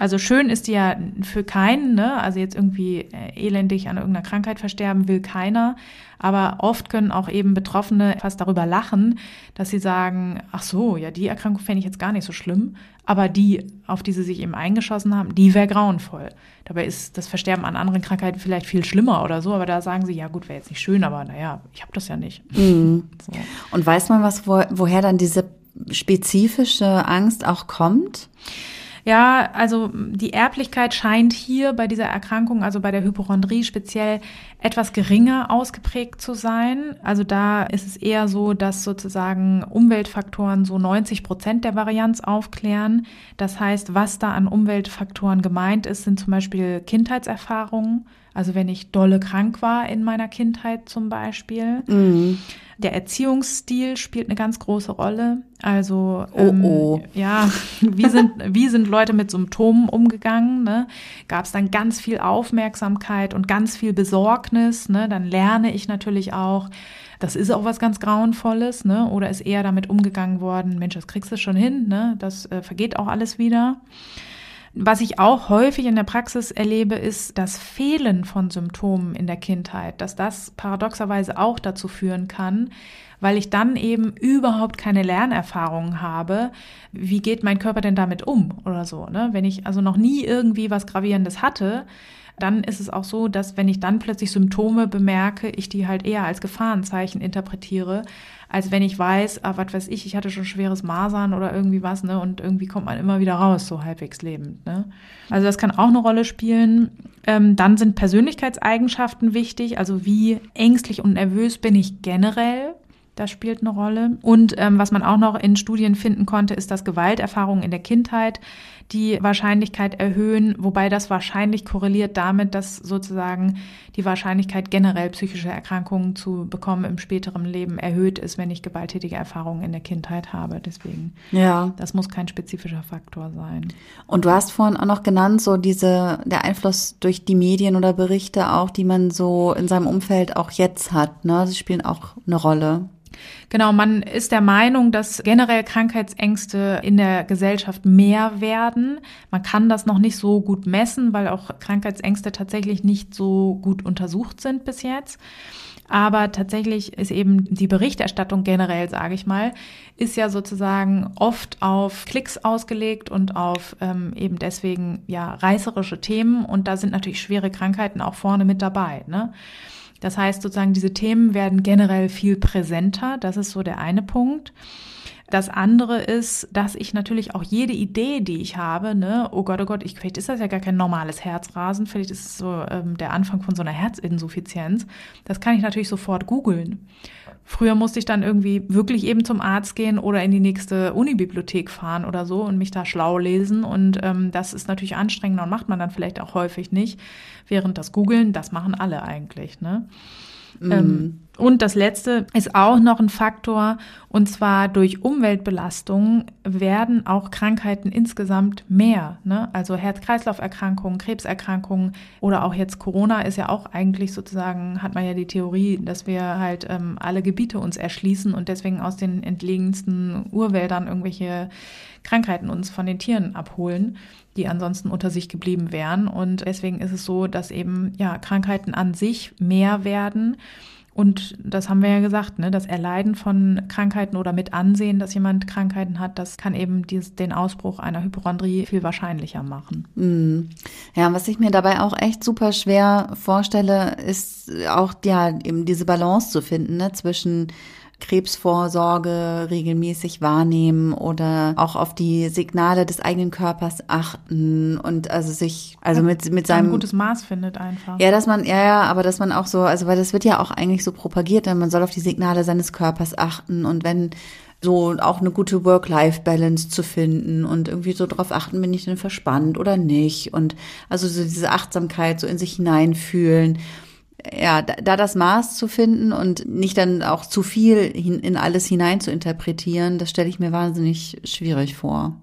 Also schön ist die ja für keinen, ne? Also jetzt irgendwie äh, elendig an irgendeiner Krankheit versterben will keiner. Aber oft können auch eben Betroffene fast darüber lachen, dass sie sagen, ach so, ja, die Erkrankung fände ich jetzt gar nicht so schlimm. Aber die, auf die sie sich eben eingeschossen haben, die wäre grauenvoll. Dabei ist das Versterben an anderen Krankheiten vielleicht viel schlimmer oder so. Aber da sagen sie, ja gut, wäre jetzt nicht schön, aber naja, ich habe das ja nicht. Mhm. So. Und weiß man was, wo, woher dann diese spezifische Angst auch kommt? Ja, also die Erblichkeit scheint hier bei dieser Erkrankung, also bei der Hypochondrie speziell, etwas geringer ausgeprägt zu sein. Also da ist es eher so, dass sozusagen Umweltfaktoren so 90 Prozent der Varianz aufklären. Das heißt, was da an Umweltfaktoren gemeint ist, sind zum Beispiel Kindheitserfahrungen. Also wenn ich dolle krank war in meiner Kindheit zum Beispiel. Mhm. Der Erziehungsstil spielt eine ganz große Rolle. Also oh, ähm, oh. ja, wie sind wie sind Leute mit Symptomen umgegangen? Ne? Gab es dann ganz viel Aufmerksamkeit und ganz viel Besorgnis? Ne? Dann lerne ich natürlich auch. Das ist auch was ganz Grauenvolles, ne? Oder ist eher damit umgegangen worden, Mensch, das kriegst du schon hin, ne? Das äh, vergeht auch alles wieder. Was ich auch häufig in der Praxis erlebe, ist das Fehlen von Symptomen in der Kindheit, dass das paradoxerweise auch dazu führen kann, weil ich dann eben überhaupt keine Lernerfahrungen habe. Wie geht mein Körper denn damit um oder so? Ne? Wenn ich also noch nie irgendwie was Gravierendes hatte, dann ist es auch so, dass wenn ich dann plötzlich Symptome bemerke, ich die halt eher als Gefahrenzeichen interpretiere, als wenn ich weiß, ah, was weiß ich, ich hatte schon schweres Masern oder irgendwie was, ne? Und irgendwie kommt man immer wieder raus, so halbwegs lebend. Ne? Also das kann auch eine Rolle spielen. Ähm, dann sind Persönlichkeitseigenschaften wichtig, also wie ängstlich und nervös bin ich generell. Das spielt eine Rolle. Und ähm, was man auch noch in Studien finden konnte, ist, dass Gewalterfahrungen in der Kindheit die Wahrscheinlichkeit erhöhen, wobei das wahrscheinlich korreliert damit, dass sozusagen die Wahrscheinlichkeit generell psychische Erkrankungen zu bekommen im späteren Leben erhöht ist, wenn ich gewalttätige Erfahrungen in der Kindheit habe. Deswegen, ja, das muss kein spezifischer Faktor sein. Und du hast vorhin auch noch genannt, so diese der Einfluss durch die Medien oder Berichte auch, die man so in seinem Umfeld auch jetzt hat. Ne, sie spielen auch eine Rolle. Genau, man ist der Meinung, dass generell Krankheitsängste in der Gesellschaft mehr werden. Man kann das noch nicht so gut messen, weil auch Krankheitsängste tatsächlich nicht so gut untersucht sind bis jetzt. Aber tatsächlich ist eben die Berichterstattung generell, sage ich mal, ist ja sozusagen oft auf Klicks ausgelegt und auf ähm, eben deswegen ja reißerische Themen. Und da sind natürlich schwere Krankheiten auch vorne mit dabei. Ne? Das heißt sozusagen, diese Themen werden generell viel präsenter. Das ist so der eine Punkt. Das andere ist, dass ich natürlich auch jede Idee, die ich habe, ne, oh Gott, oh Gott, ich, vielleicht ist das ja gar kein normales Herzrasen, vielleicht ist es so ähm, der Anfang von so einer Herzinsuffizienz. Das kann ich natürlich sofort googeln. Früher musste ich dann irgendwie wirklich eben zum Arzt gehen oder in die nächste Unibibliothek fahren oder so und mich da schlau lesen. Und ähm, das ist natürlich anstrengender und macht man dann vielleicht auch häufig nicht. Während das Googeln, das machen alle eigentlich. Ne? Mhm. Ähm, und das letzte ist auch noch ein Faktor, und zwar durch Umweltbelastungen werden auch Krankheiten insgesamt mehr. Ne? Also Herz-Kreislauf-Erkrankungen, Krebserkrankungen oder auch jetzt Corona ist ja auch eigentlich sozusagen, hat man ja die Theorie, dass wir halt ähm, alle Gebiete uns erschließen und deswegen aus den entlegensten Urwäldern irgendwelche Krankheiten uns von den Tieren abholen die ansonsten unter sich geblieben wären. Und deswegen ist es so, dass eben ja Krankheiten an sich mehr werden und das haben wir ja gesagt, ne, das Erleiden von Krankheiten oder mit Ansehen, dass jemand Krankheiten hat, das kann eben dies, den Ausbruch einer Hypochondrie viel wahrscheinlicher machen. Mm. Ja, was ich mir dabei auch echt super schwer vorstelle, ist auch ja eben diese Balance zu finden ne, zwischen Krebsvorsorge regelmäßig wahrnehmen oder auch auf die Signale des eigenen Körpers achten und also sich, also mit, mit seinem. Ein gutes Maß findet einfach. Ja, dass man, ja, ja, aber dass man auch so, also weil das wird ja auch eigentlich so propagiert, denn man soll auf die Signale seines Körpers achten und wenn so auch eine gute Work-Life-Balance zu finden und irgendwie so drauf achten, bin ich denn verspannt oder nicht und also so diese Achtsamkeit so in sich hineinfühlen ja, da, das Maß zu finden und nicht dann auch zu viel in alles hinein zu interpretieren, das stelle ich mir wahnsinnig schwierig vor.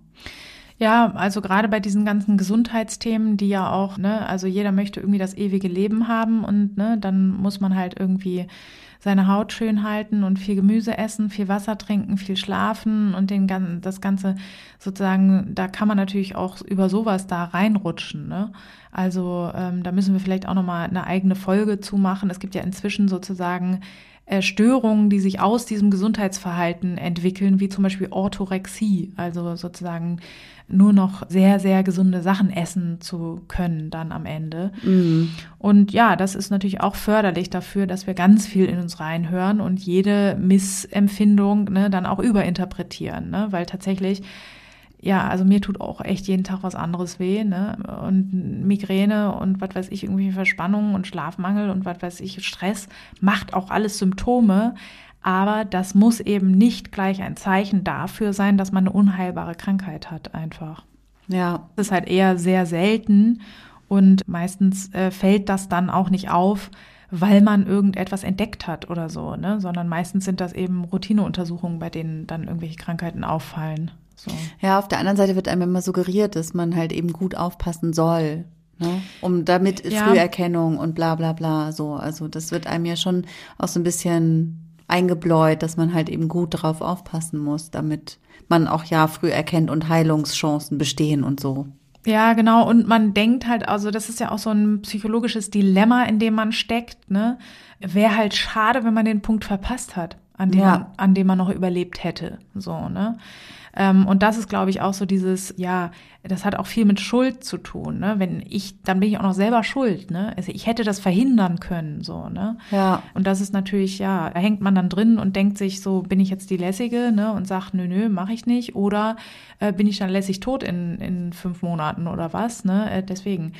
Ja, also gerade bei diesen ganzen Gesundheitsthemen, die ja auch, ne, also jeder möchte irgendwie das ewige Leben haben und ne, dann muss man halt irgendwie seine Haut schön halten und viel Gemüse essen, viel Wasser trinken, viel schlafen und den das Ganze sozusagen, da kann man natürlich auch über sowas da reinrutschen. Ne? Also ähm, da müssen wir vielleicht auch nochmal eine eigene Folge zu machen. Es gibt ja inzwischen sozusagen Störungen, die sich aus diesem Gesundheitsverhalten entwickeln, wie zum Beispiel Orthorexie, also sozusagen nur noch sehr, sehr gesunde Sachen essen zu können dann am Ende. Mhm. Und ja, das ist natürlich auch förderlich dafür, dass wir ganz viel in uns reinhören und jede Missempfindung ne, dann auch überinterpretieren, ne? weil tatsächlich ja, also mir tut auch echt jeden Tag was anderes weh, ne? Und Migräne und was weiß ich, irgendwie Verspannungen und Schlafmangel und was weiß ich, Stress macht auch alles Symptome. Aber das muss eben nicht gleich ein Zeichen dafür sein, dass man eine unheilbare Krankheit hat, einfach. Ja. Das ist halt eher sehr selten und meistens äh, fällt das dann auch nicht auf, weil man irgendetwas entdeckt hat oder so, ne? sondern meistens sind das eben Routineuntersuchungen, bei denen dann irgendwelche Krankheiten auffallen. So. Ja, auf der anderen Seite wird einem immer suggeriert, dass man halt eben gut aufpassen soll. Ne? Um damit ja. Früherkennung und bla bla bla so. Also das wird einem ja schon auch so ein bisschen eingebläut, dass man halt eben gut darauf aufpassen muss, damit man auch ja früh erkennt und Heilungschancen bestehen und so. Ja, genau. Und man denkt halt, also das ist ja auch so ein psychologisches Dilemma, in dem man steckt, ne? Wäre halt schade, wenn man den Punkt verpasst hat. an dem, Ja. man, an dem man noch überlebt hätte. So, ne? Ähm, und das ist, glaube ich, auch so dieses, ja, das hat auch viel mit Schuld zu tun, ne? Wenn ich, dann bin ich auch noch selber schuld, ne? Also ich hätte das verhindern können, so, ne? Ja. Und das ist natürlich, ja, da hängt man dann drin und denkt sich so, bin ich jetzt die Lässige, ne? Und sagt, nö, nö, mache ich nicht. Oder äh, bin ich dann lässig tot in, in fünf Monaten oder was, ne? Äh, deswegen.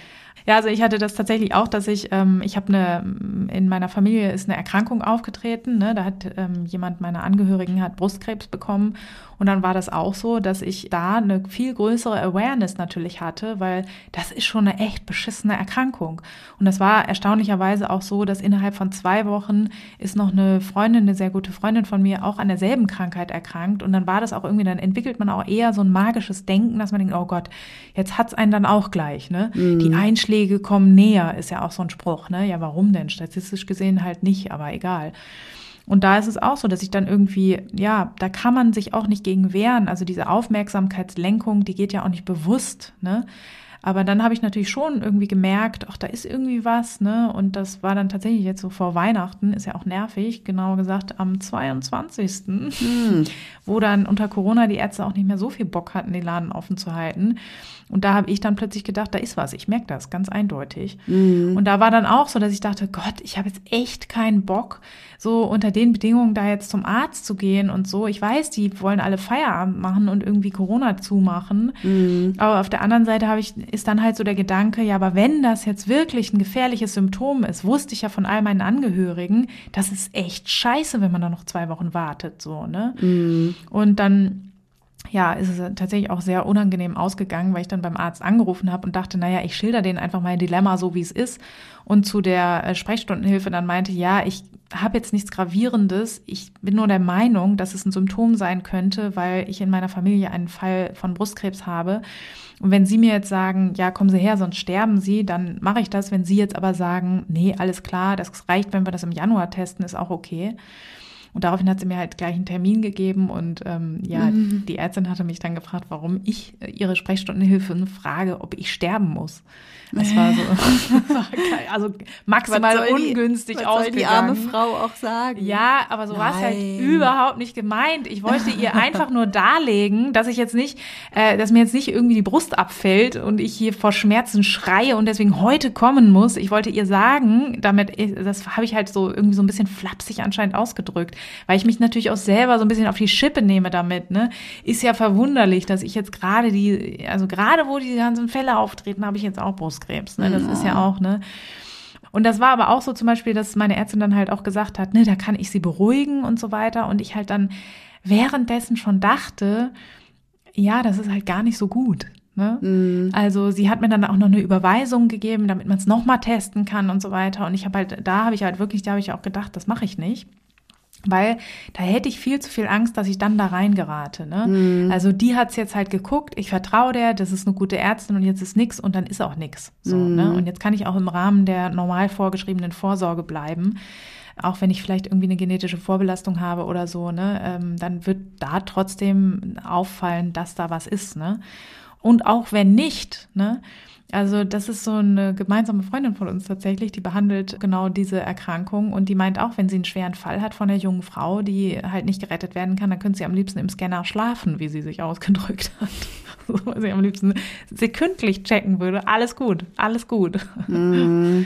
Ja, also ich hatte das tatsächlich auch, dass ich, ähm, ich habe eine, in meiner Familie ist eine Erkrankung aufgetreten, ne? Da hat ähm, jemand meiner Angehörigen hat Brustkrebs bekommen. Und dann war das auch so, dass ich da eine viel größere Awareness natürlich hatte, weil das ist schon eine echt beschissene Erkrankung. Und das war erstaunlicherweise auch so, dass innerhalb von zwei Wochen ist noch eine Freundin, eine sehr gute Freundin von mir, auch an derselben Krankheit erkrankt. Und dann war das auch irgendwie, dann entwickelt man auch eher so ein magisches Denken, dass man denkt, oh Gott, jetzt hat's einen dann auch gleich, ne? Die Einschläge kommen näher, ist ja auch so ein Spruch, ne? Ja, warum denn? Statistisch gesehen halt nicht, aber egal. Und da ist es auch so, dass ich dann irgendwie, ja, da kann man sich auch nicht gegen wehren. Also diese Aufmerksamkeitslenkung, die geht ja auch nicht bewusst, ne? Aber dann habe ich natürlich schon irgendwie gemerkt, ach, da ist irgendwie was, ne? Und das war dann tatsächlich jetzt so vor Weihnachten, ist ja auch nervig, genauer gesagt am 22. wo dann unter Corona die Ärzte auch nicht mehr so viel Bock hatten, den Laden offen zu halten. Und da habe ich dann plötzlich gedacht, da ist was. Ich merke das ganz eindeutig. Und da war dann auch so, dass ich dachte, Gott, ich habe jetzt echt keinen Bock, so unter den Bedingungen da jetzt zum Arzt zu gehen und so. Ich weiß, die wollen alle Feierabend machen und irgendwie Corona zumachen. Aber auf der anderen Seite habe ich, ist dann halt so der Gedanke, ja, aber wenn das jetzt wirklich ein gefährliches Symptom ist, wusste ich ja von all meinen Angehörigen, das ist echt scheiße, wenn man da noch zwei Wochen wartet, so, ne? Und dann ja, ist es tatsächlich auch sehr unangenehm ausgegangen, weil ich dann beim Arzt angerufen habe und dachte, naja, ich schilder denen einfach mein Dilemma so, wie es ist. Und zu der äh, Sprechstundenhilfe dann meinte, ja, ich habe jetzt nichts Gravierendes. Ich bin nur der Meinung, dass es ein Symptom sein könnte, weil ich in meiner Familie einen Fall von Brustkrebs habe. Und wenn Sie mir jetzt sagen, ja, kommen Sie her, sonst sterben Sie, dann mache ich das. Wenn Sie jetzt aber sagen, nee, alles klar, das reicht, wenn wir das im Januar testen, ist auch okay. Und daraufhin hat sie mir halt gleich einen Termin gegeben und ähm, ja, die Ärztin hatte mich dann gefragt, warum ich äh, ihre Sprechstundenhilfe frage, ob ich sterben muss. Das war so, das war geil. also maximal Was soll die- ungünstig was soll ausgegangen. die arme Frau auch sagen? Ja, aber so war es halt überhaupt nicht gemeint. Ich wollte ihr einfach nur darlegen, dass ich jetzt nicht, äh, dass mir jetzt nicht irgendwie die Brust abfällt und ich hier vor Schmerzen schreie und deswegen heute kommen muss. Ich wollte ihr sagen, damit, das habe ich halt so irgendwie so ein bisschen flapsig anscheinend ausgedrückt, weil ich mich natürlich auch selber so ein bisschen auf die Schippe nehme damit. Ne, ist ja verwunderlich, dass ich jetzt gerade die, also gerade wo die ganzen Fälle auftreten, habe ich jetzt auch Brustkrebs. Ne, das ist ja auch ne. Und das war aber auch so zum Beispiel, dass meine Ärztin dann halt auch gesagt hat, ne, da kann ich sie beruhigen und so weiter. Und ich halt dann währenddessen schon dachte, ja, das ist halt gar nicht so gut. Ne? Also sie hat mir dann auch noch eine Überweisung gegeben, damit man es nochmal testen kann und so weiter. Und ich habe halt, da habe ich halt wirklich, da habe ich auch gedacht, das mache ich nicht. Weil da hätte ich viel zu viel Angst, dass ich dann da reingerate. Ne? Also die hat's jetzt halt geguckt, ich vertraue der, das ist eine gute Ärztin und jetzt ist nix und dann ist auch nix. So, ne? Und jetzt kann ich auch im Rahmen der normal vorgeschriebenen Vorsorge bleiben. Auch wenn ich vielleicht irgendwie eine genetische Vorbelastung habe oder so, ne, ähm, dann wird da trotzdem auffallen, dass da was ist, ne? Und auch wenn nicht, ne? Also das ist so eine gemeinsame Freundin von uns tatsächlich, die behandelt genau diese Erkrankung und die meint auch, wenn sie einen schweren Fall hat von einer jungen Frau, die halt nicht gerettet werden kann, dann könnte sie am liebsten im Scanner schlafen, wie sie sich ausgedrückt hat. So, weil sie am liebsten sekündlich checken würde. Alles gut, alles gut.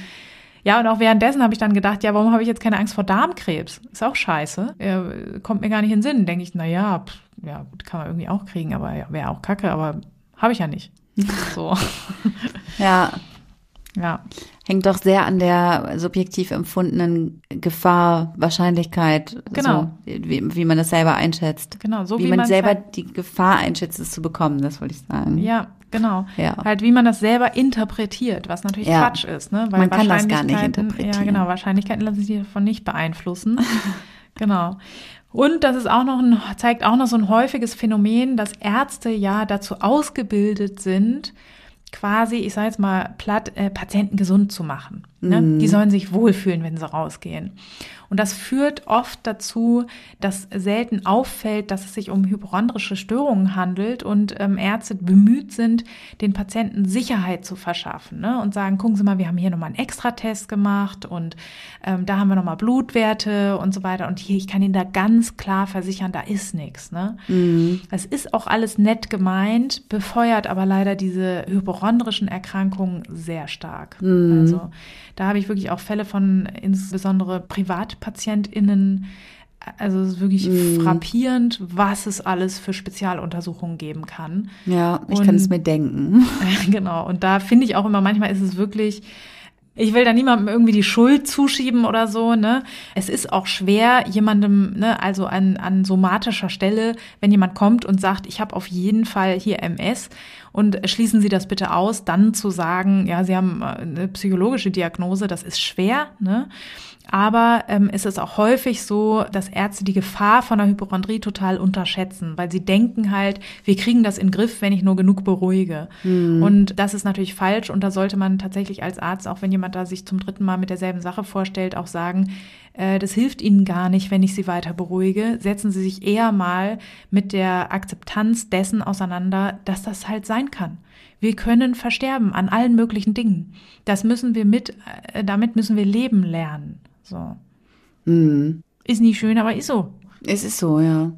Ja, und auch währenddessen habe ich dann gedacht, ja, warum habe ich jetzt keine Angst vor Darmkrebs? Ist auch scheiße. Äh, kommt mir gar nicht in den Sinn. Denke ich, na ja, pff, ja, gut, kann man irgendwie auch kriegen, aber ja, wäre auch kacke, aber habe ich ja nicht. So, Ja, ja. hängt doch sehr an der subjektiv empfundenen Gefahr, Wahrscheinlichkeit, Genau. so, wie, wie man das selber einschätzt. Genau, so wie, wie man man's selber die Gefahr einschätzt, es zu bekommen, das wollte ich sagen. Ja, genau. Ja. Halt, wie man das selber interpretiert, was natürlich Ja. Quatsch ist, ne? Man kann das gar nicht interpretieren. Ja, genau. Wahrscheinlichkeiten lassen sich davon nicht beeinflussen. genau. Und das ist auch noch ein, zeigt auch noch so ein häufiges Phänomen, dass Ärzte ja dazu ausgebildet sind, quasi, ich sage jetzt mal platt, äh, Patienten gesund zu machen. Ne? Mhm. Die sollen sich wohlfühlen, wenn sie rausgehen. Und das führt oft dazu, dass selten auffällt, dass es sich um hypochondrische Störungen handelt und ähm, Ärzte bemüht sind, den Patienten Sicherheit zu verschaffen ne? und sagen, gucken Sie mal, wir haben hier nochmal einen Extratest gemacht und ähm, da haben wir nochmal Blutwerte und so weiter. Und hier, ich kann Ihnen da ganz klar versichern, da ist nichts. Ne? Mhm. Es ist auch alles nett gemeint, befeuert aber leider diese hypochondrischen Erkrankungen sehr stark. Mhm. Also da habe ich wirklich auch Fälle von insbesondere PrivatpatientInnen. Also es ist wirklich mm. frappierend, was es alles für Spezialuntersuchungen geben kann. Ja, ich und, kann es mir denken. genau. Und da finde ich auch immer, manchmal ist es wirklich, ich will da niemandem irgendwie die Schuld zuschieben oder so, ne? Es ist auch schwer, jemandem, ne, also an, an somatischer Stelle, wenn jemand kommt und sagt, ich habe auf jeden Fall hier MS und schließen Sie das bitte aus, dann zu sagen, ja, Sie haben äh, eine psychologische Diagnose, das ist schwer, ne? Aber ähm, es ist auch häufig so, dass Ärzte die Gefahr von der Hypochondrie total unterschätzen, weil sie denken halt, wir kriegen das in den Griff, wenn ich nur genug beruhige. Mhm. Und das ist natürlich falsch und da sollte man tatsächlich als Arzt, auch wenn jemand da sich zum dritten Mal mit derselben Sache vorstellt, auch sagen, äh, das hilft Ihnen gar nicht, wenn ich Sie weiter beruhige. Setzen Sie sich eher mal mit der Akzeptanz dessen auseinander, dass das halt sein kann. Wir können versterben an allen möglichen Dingen. Das müssen wir mit, äh, damit müssen wir leben lernen. So. Mhm. Ist nicht schön, aber ist so. Es ist so, ja.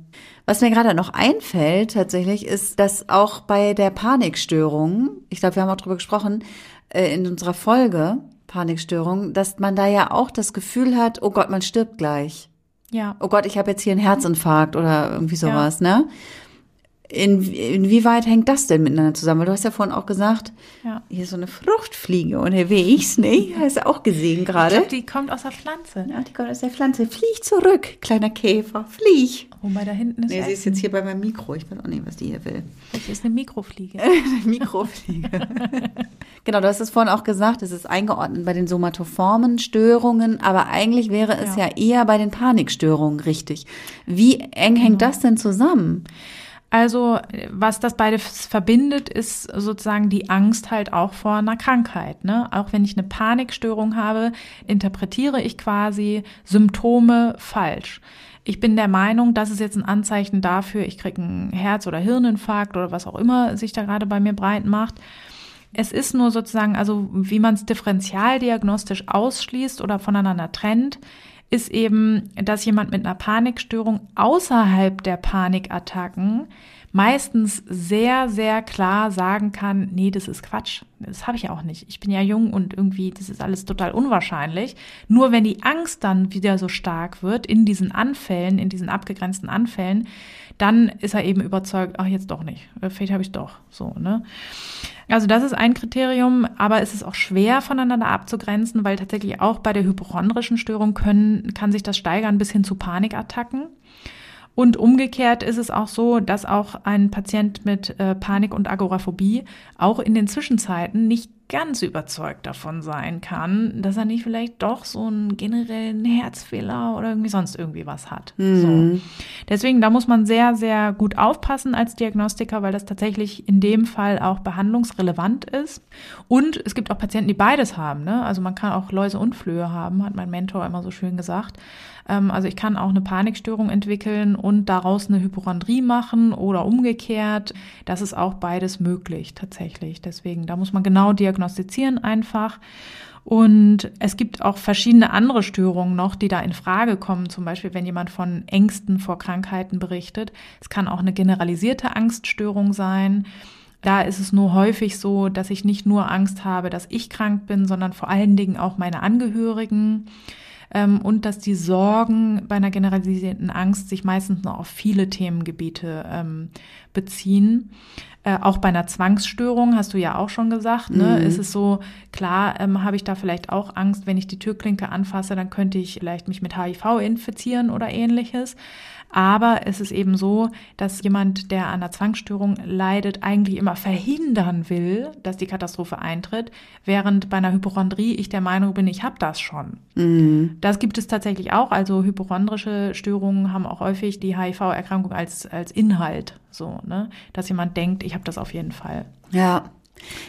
Was mir gerade noch einfällt tatsächlich, ist, dass auch bei der Panikstörung, ich glaube, wir haben auch drüber gesprochen, äh, in unserer Folge Panikstörung, dass man da ja auch das Gefühl hat, oh Gott, man stirbt gleich. Ja. Oh Gott, ich habe jetzt hier einen Herzinfarkt oder irgendwie sowas, ja. ne? In, inwieweit hängt das denn miteinander zusammen? Weil du hast ja vorhin auch gesagt, ja. hier ist so eine Fruchtfliege unterwegs, ne? Hast du auch gesehen gerade. Die kommt aus der Pflanze. Ja, die kommt aus der Pflanze. Flieg zurück, kleiner Käfer, flieg. Wobei da hinten ist. Nee, sie ist jetzt hier bei meinem Mikro. Ich weiß auch nicht, was die hier will. Das ist eine Mikrofliege. eine Mikrofliege. genau, du hast es vorhin auch gesagt, es ist eingeordnet bei den somatoformen Störungen, aber eigentlich wäre es ja, ja eher bei den Panikstörungen richtig. Wie eng hängt genau. das denn zusammen? Also, was das beides verbindet, ist sozusagen die Angst halt auch vor einer Krankheit. Ne? Auch wenn ich eine Panikstörung habe, interpretiere ich quasi Symptome falsch. Ich bin der Meinung, das ist jetzt ein Anzeichen dafür, ich kriege einen Herz- oder Hirninfarkt oder was auch immer sich da gerade bei mir breit macht. Es ist nur sozusagen, also wie man es differentialdiagnostisch ausschließt oder voneinander trennt, ist eben, dass jemand mit einer Panikstörung außerhalb der Panikattacken meistens sehr, sehr klar sagen kann, nee, das ist Quatsch. Das habe ich auch nicht. Ich bin ja jung und irgendwie, das ist alles total unwahrscheinlich. Nur wenn die Angst dann wieder so stark wird in diesen Anfällen, in diesen abgegrenzten Anfällen, dann ist er eben überzeugt, ach, jetzt doch nicht. Äh, vielleicht habe ich doch. So, ne? Also das ist ein Kriterium, aber es ist auch schwer voneinander abzugrenzen, weil tatsächlich auch bei der hypochondrischen Störung können, kann sich das steigern bis hin zu Panikattacken. Und umgekehrt ist es auch so, dass auch ein Patient mit äh, Panik und Agoraphobie auch in den Zwischenzeiten nicht ganz überzeugt davon sein kann, dass er nicht vielleicht doch so einen generellen Herzfehler oder irgendwie sonst irgendwie was hat. Mhm. So. Deswegen, da muss man sehr, sehr gut aufpassen als Diagnostiker, weil das tatsächlich in dem Fall auch behandlungsrelevant ist. Und es gibt auch Patienten, die beides haben. Ne? Also man kann auch Läuse und Flöhe haben, hat mein Mentor immer so schön gesagt. Ähm, also ich kann auch eine Panikstörung entwickeln und daraus eine Hypochondrie machen oder umgekehrt. Das ist auch beides möglich tatsächlich. Deswegen, da muss man genau diagnostizieren einfach. Und es gibt auch verschiedene andere Störungen noch, die da in Frage kommen. Zum Beispiel, wenn jemand von Ängsten vor Krankheiten berichtet. Es kann auch eine generalisierte Angststörung sein. Da ist es nur häufig so, dass ich nicht nur Angst habe, dass ich krank bin, sondern vor allen Dingen auch meine Angehörigen ähm, und dass die Sorgen bei einer generalisierten Angst sich meistens noch auf viele Themengebiete ähm, beziehen. Äh, auch bei einer Zwangsstörung, hast du ja auch schon gesagt, ne, mhm. ist es so, klar, ähm, habe ich da vielleicht auch Angst, wenn ich die Türklinke anfasse, dann könnte ich vielleicht mich mit HIV infizieren oder ähnliches. Aber es ist eben so, dass jemand, der an einer Zwangsstörung leidet, eigentlich immer verhindern will, dass die Katastrophe eintritt, während bei einer Hypochondrie ich der Meinung bin, ich habe das schon. Mhm. Das gibt es tatsächlich auch. Also hypochondrische Störungen haben auch häufig die HIV-Erkrankung als, als Inhalt, so, ne? dass jemand denkt, ich habe das auf jeden Fall. Ja,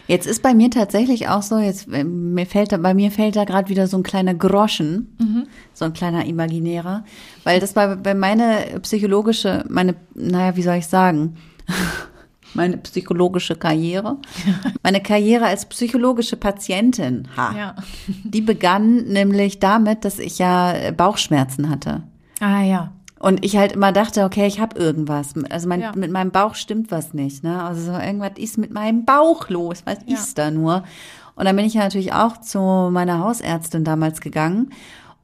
Jetzt ist bei mir tatsächlich auch so, jetzt äh, mir fällt da, bei mir fällt da gerade wieder so ein kleiner Groschen, Mhm. So ein kleiner imaginärer, weil das war bei meine psychologische, meine, naja, wie soll ich sagen, meine psychologische Karriere, meine Karriere als psychologische Patientin, ha, Ja. die begann nämlich damit, dass ich ja äh, Bauchschmerzen hatte. Ah ja. Und ich halt immer dachte, okay, ich habe irgendwas. Also mein, Ja. mit meinem Bauch stimmt was nicht. Ne? Also so irgendwas ist mit meinem Bauch los. Was Ja. ist da nur? Und dann bin ich ja natürlich auch zu meiner Hausärztin damals gegangen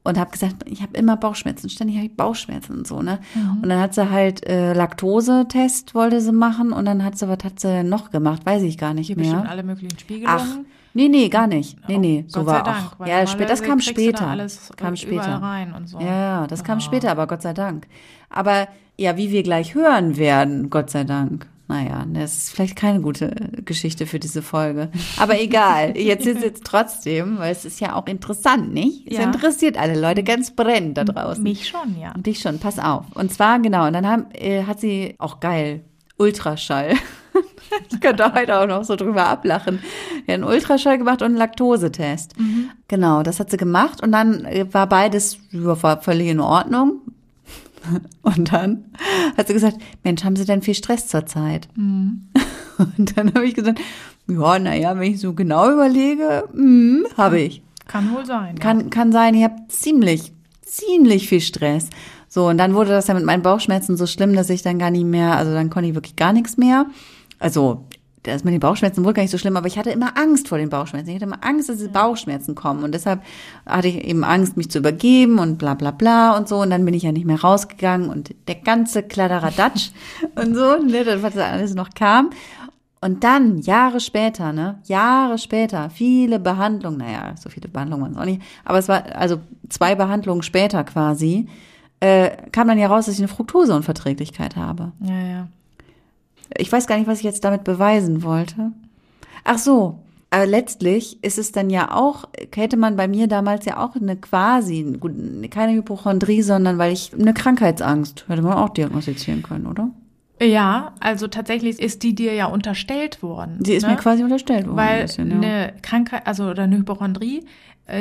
und habe gesagt, ich habe immer Bauchschmerzen. Ständig habe ich Bauchschmerzen und so. Ne? Mhm. Und dann hat sie halt äh, Laktosetest wollte sie machen und dann hat sie, was hat sie denn noch gemacht? Weiß ich gar nicht Hier mehr. alle möglichen Ach, Spiegelungen. nee, nee, gar nicht. Nee, nee, Oh, so Gott war sei Dank, auch. Ja, später, das kam später. Alles kam später. rein und so. Ja, das kam Oh. später, aber Gott sei Dank. Aber ja, wie wir gleich hören werden, Gott sei Dank. Naja, das ist vielleicht keine gute Geschichte für diese Folge. Aber egal, jetzt ist jetzt trotzdem, weil es ist ja auch interessant, nicht? Es Ja. interessiert alle Leute ganz brennend da draußen. Mich schon, ja. Und dich schon, pass auf. Und zwar, genau, und dann haben, äh, hat sie, auch geil, Ultraschall. ich könnte heute auch noch so drüber ablachen. Ja, einen Ultraschall gemacht und einen Laktosetest. Genau, das hat sie gemacht und dann äh, war beides war völlig in Ordnung. Und dann hat sie gesagt, Mensch, haben Sie denn viel Stress zurzeit? Und dann habe ich gesagt, ja, naja, wenn ich so genau überlege, mm, habe ich. Kann wohl sein. ja. Kann, kann sein, ich habe ziemlich, ziemlich viel Stress. So, und dann wurde das ja mit meinen Bauchschmerzen so schlimm, dass ich dann gar nicht mehr, also dann konnte ich wirklich gar nichts mehr. Also, das mit den Bauchschmerzen wurde gar nicht so schlimm, aber ich hatte immer Angst vor den Bauchschmerzen. Ich hatte immer Angst, dass diese Bauchschmerzen kommen. Und deshalb hatte ich eben Angst, mich zu übergeben und bla bla bla und so. Und dann bin ich ja nicht mehr rausgegangen und der ganze Kladderadatsch und so, ne, das, was da alles noch kam. Und dann, Jahre später, ne, Jahre später, viele Behandlungen, naja, so viele Behandlungen waren es auch nicht, aber es war, also zwei Behandlungen später quasi, äh, kam dann ja raus, dass ich eine Fructoseunverträglichkeit habe. Ja, ja. Ich weiß gar nicht, was ich jetzt damit beweisen wollte. Ach so, aber letztlich ist es dann ja auch, hätte man bei mir damals ja auch eine quasi, keine Hypochondrie, sondern weil ich eine Krankheitsangst, hätte man auch diagnostizieren können, oder? Ja, also tatsächlich ist die dir ja unterstellt worden. Sie ist ne? mir quasi unterstellt worden. Weil ein bisschen, ja. eine Krankheit, also oder eine Hypochondrie,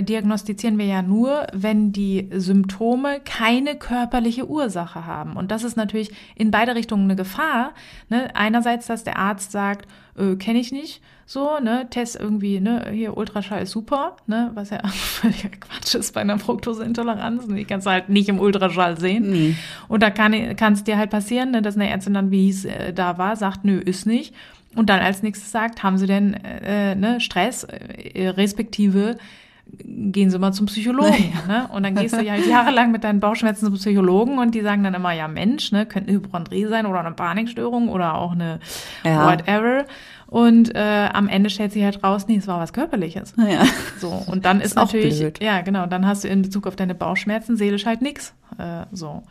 diagnostizieren wir ja nur, wenn die Symptome keine körperliche Ursache haben. Und das ist natürlich in beide Richtungen eine Gefahr. Ne? Einerseits, dass der Arzt sagt, äh, kenne ich nicht, so, ne, Test irgendwie, ne, hier Ultraschall ist super, ne, was ja völliger Quatsch ist bei einer Fructoseintoleranz. Die kannst du halt nicht im Ultraschall sehen. Und da kann kann es dir halt passieren, ne, dass eine Ärztin dann, wie es äh, da war, sagt, nö, ist nicht. Und dann als nächstes sagt, haben sie denn äh, ne, Stress, äh, respektive gehen Sie mal zum Psychologen. Ne? Und dann gehst du ja jahrelang mit deinen Bauchschmerzen zum Psychologen und die sagen dann immer, ja Mensch, ne, könnte eine Hypochondrie sein oder eine Panikstörung oder auch eine Ja. whatever. Und äh, am Ende stellt sich halt raus, nee, es war was Körperliches. Ja. So, und dann ist, Ist natürlich, blöd. ja genau, dann hast du in Bezug auf deine Bauchschmerzen seelisch halt nix. Äh, so.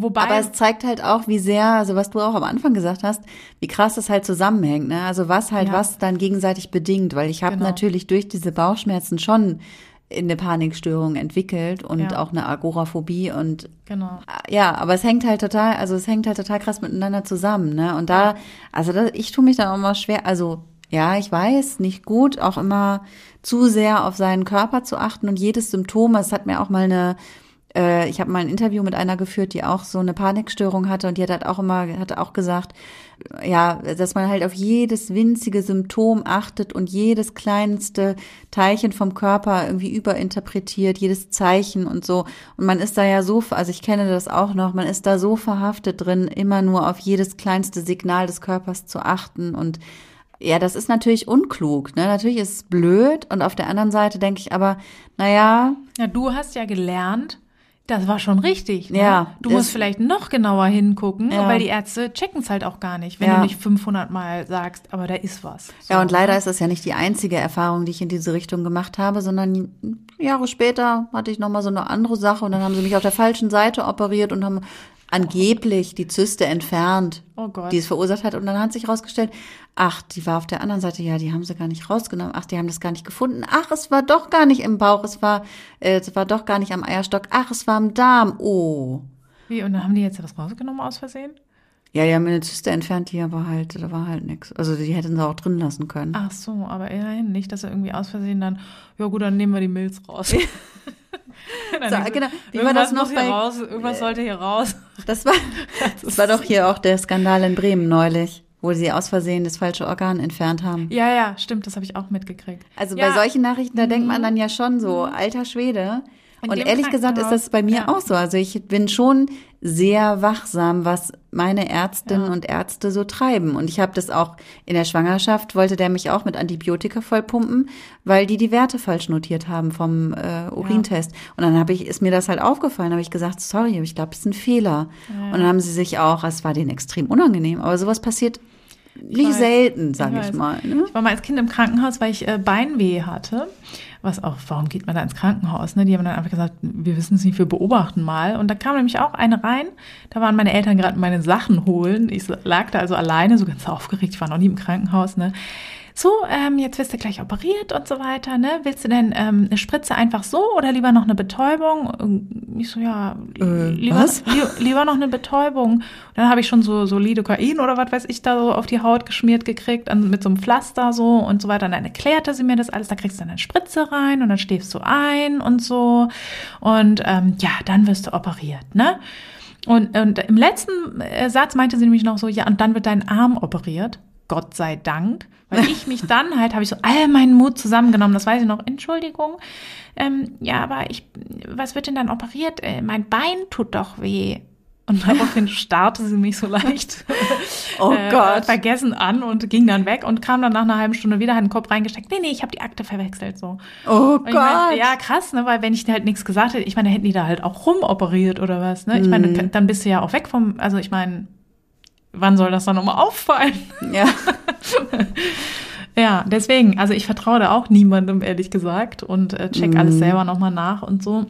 Wobei, Aber es zeigt halt auch, wie sehr, also was du auch am Anfang gesagt hast, wie krass das halt zusammenhängt, ne? Also was halt Ja. was dann gegenseitig bedingt, weil ich habe Genau. natürlich durch diese Bauchschmerzen schon eine Panikstörung entwickelt und Ja. auch eine Agoraphobie und genau. ja, aber es hängt halt total, also es hängt halt total krass miteinander zusammen, ne? Und da, also da, ich tue mich dann auch mal schwer, also ja, ich weiß, nicht gut, auch immer zu sehr auf seinen Körper zu achten und jedes Symptom, es hat mir auch mal eine, äh, ich habe mal ein Interview mit einer geführt, die auch so eine Panikstörung hatte und die hat halt auch immer, hat auch gesagt, ja, dass man halt auf jedes winzige Symptom achtet und jedes kleinste Teilchen vom Körper irgendwie überinterpretiert, jedes Zeichen und so. Und man ist da ja so, also ich kenne das auch noch, man ist da so verhaftet drin, immer nur auf jedes kleinste Signal des Körpers zu achten und ja, das ist natürlich unklug, ne? Natürlich ist es blöd und auf der anderen Seite denke ich aber, naja, Ja, du hast ja gelernt, das war schon richtig. Ne? Ja, Du musst vielleicht noch genauer hingucken, Ja. weil die Ärzte checken es halt auch gar nicht, wenn Ja. du nicht 500 Mal sagst, aber da ist was. So. Ja, und leider ist das ja nicht die einzige Erfahrung, die ich in diese Richtung gemacht habe, sondern Jahre später hatte ich nochmal so eine andere Sache und dann haben sie mich auf der falschen Seite operiert und haben angeblich die Zyste entfernt, Oh Gott. die es verursacht hat. Und dann hat sich herausgestellt, ach, die war auf der anderen Seite, ja, die haben sie gar nicht rausgenommen, ach, die haben das gar nicht gefunden, ach, es war doch gar nicht im Bauch, es war, äh, es war doch gar nicht am Eierstock, ach, es war am Darm, oh. Wie, und dann haben die jetzt was rausgenommen aus Versehen? Ja, die haben eine Zyste entfernt, die aber halt, da war halt nichts. Also die hätten sie auch drin lassen können. Ach so, aber immerhin nicht, dass er irgendwie aus Versehen dann, ja gut, dann nehmen wir die Milz raus. So, genau. Wie war das irgendwas noch bei- raus, irgendwas sollte hier raus. Das war, das war doch hier auch der Skandal in Bremen neulich, wo sie aus Versehen das falsche Organ entfernt haben. Ja, ja, stimmt, das habe ich auch mitgekriegt. Also ja, Mhm. bei solchen Nachrichten, da denkt man dann ja schon so, alter Schwede. In Und ehrlich gesagt ist das bei mir ja. auch so. Also ich bin schon sehr wachsam, was meine Ärztinnen Ja. und Ärzte so treiben. Und ich habe das auch in der Schwangerschaft, wollte der mich auch mit Antibiotika vollpumpen, weil die die Werte falsch notiert haben vom äh, Urintest. Und dann habe ich, ist mir das halt aufgefallen, habe ich gesagt, sorry, ich glaube, es ist ein Fehler. Und dann haben sie sich auch, es war denen extrem unangenehm, aber sowas passiert nicht selten, sage Ich ich, mal. Ne? Ich war mal als Kind im Krankenhaus, weil ich äh, Beinweh hatte. Was auch, warum geht man da ins Krankenhaus? Ne? Die haben dann einfach gesagt, wir wissen es nicht, wir beobachten mal. Und da kam nämlich auch eine rein. Da waren meine Eltern gerade meine Sachen holen. Ich lag da also alleine, so ganz aufgeregt. Ich war noch nie im Krankenhaus. Ne? So, ähm, jetzt wirst du gleich operiert und so weiter. Ne? Willst du denn ähm, eine Spritze einfach so oder lieber noch eine Betäubung? Und Ich so, ja, Äh, lieber? Lieber, lieber noch eine Betäubung. Und dann habe ich schon so, so Lidocain oder was weiß ich da so auf die Haut geschmiert gekriegt, an, mit so einem Pflaster so und so weiter. Und dann erklärte sie mir das alles. Da kriegst du dann eine Spritze rein und dann schläfst du ein und so. Und ähm, ja, dann wirst du operiert, ne? Und, und im letzten äh, Satz meinte sie nämlich noch so, ja, und dann wird dein Arm operiert. Gott sei Dank. Weil ich mich dann halt, habe ich so all meinen Mut zusammengenommen, das weiß ich noch, Entschuldigung. Ähm, ja, aber ich, was wird denn dann operiert? Äh, mein Bein tut doch weh. Und daraufhin starrte sie mich so leicht Oh äh, Gott. vergessen an und ging dann weg und kam dann nach einer halben Stunde wieder, hat den Kopf reingesteckt. Nee, nee, ich habe die Akte verwechselt so. Oh Und Gott. mein, ja, krass, ne, weil wenn ich dir halt nichts gesagt hätte, ich meine, da hätten die da halt auch rumoperiert oder was, ne? Ich meine, Mhm. dann bist du ja auch weg vom, also ich meine, wann soll das dann nochmal auffallen? ja. Ja, deswegen, also ich vertraue da auch niemandem, ehrlich gesagt, und äh, check alles Mhm. selber nochmal nach und so.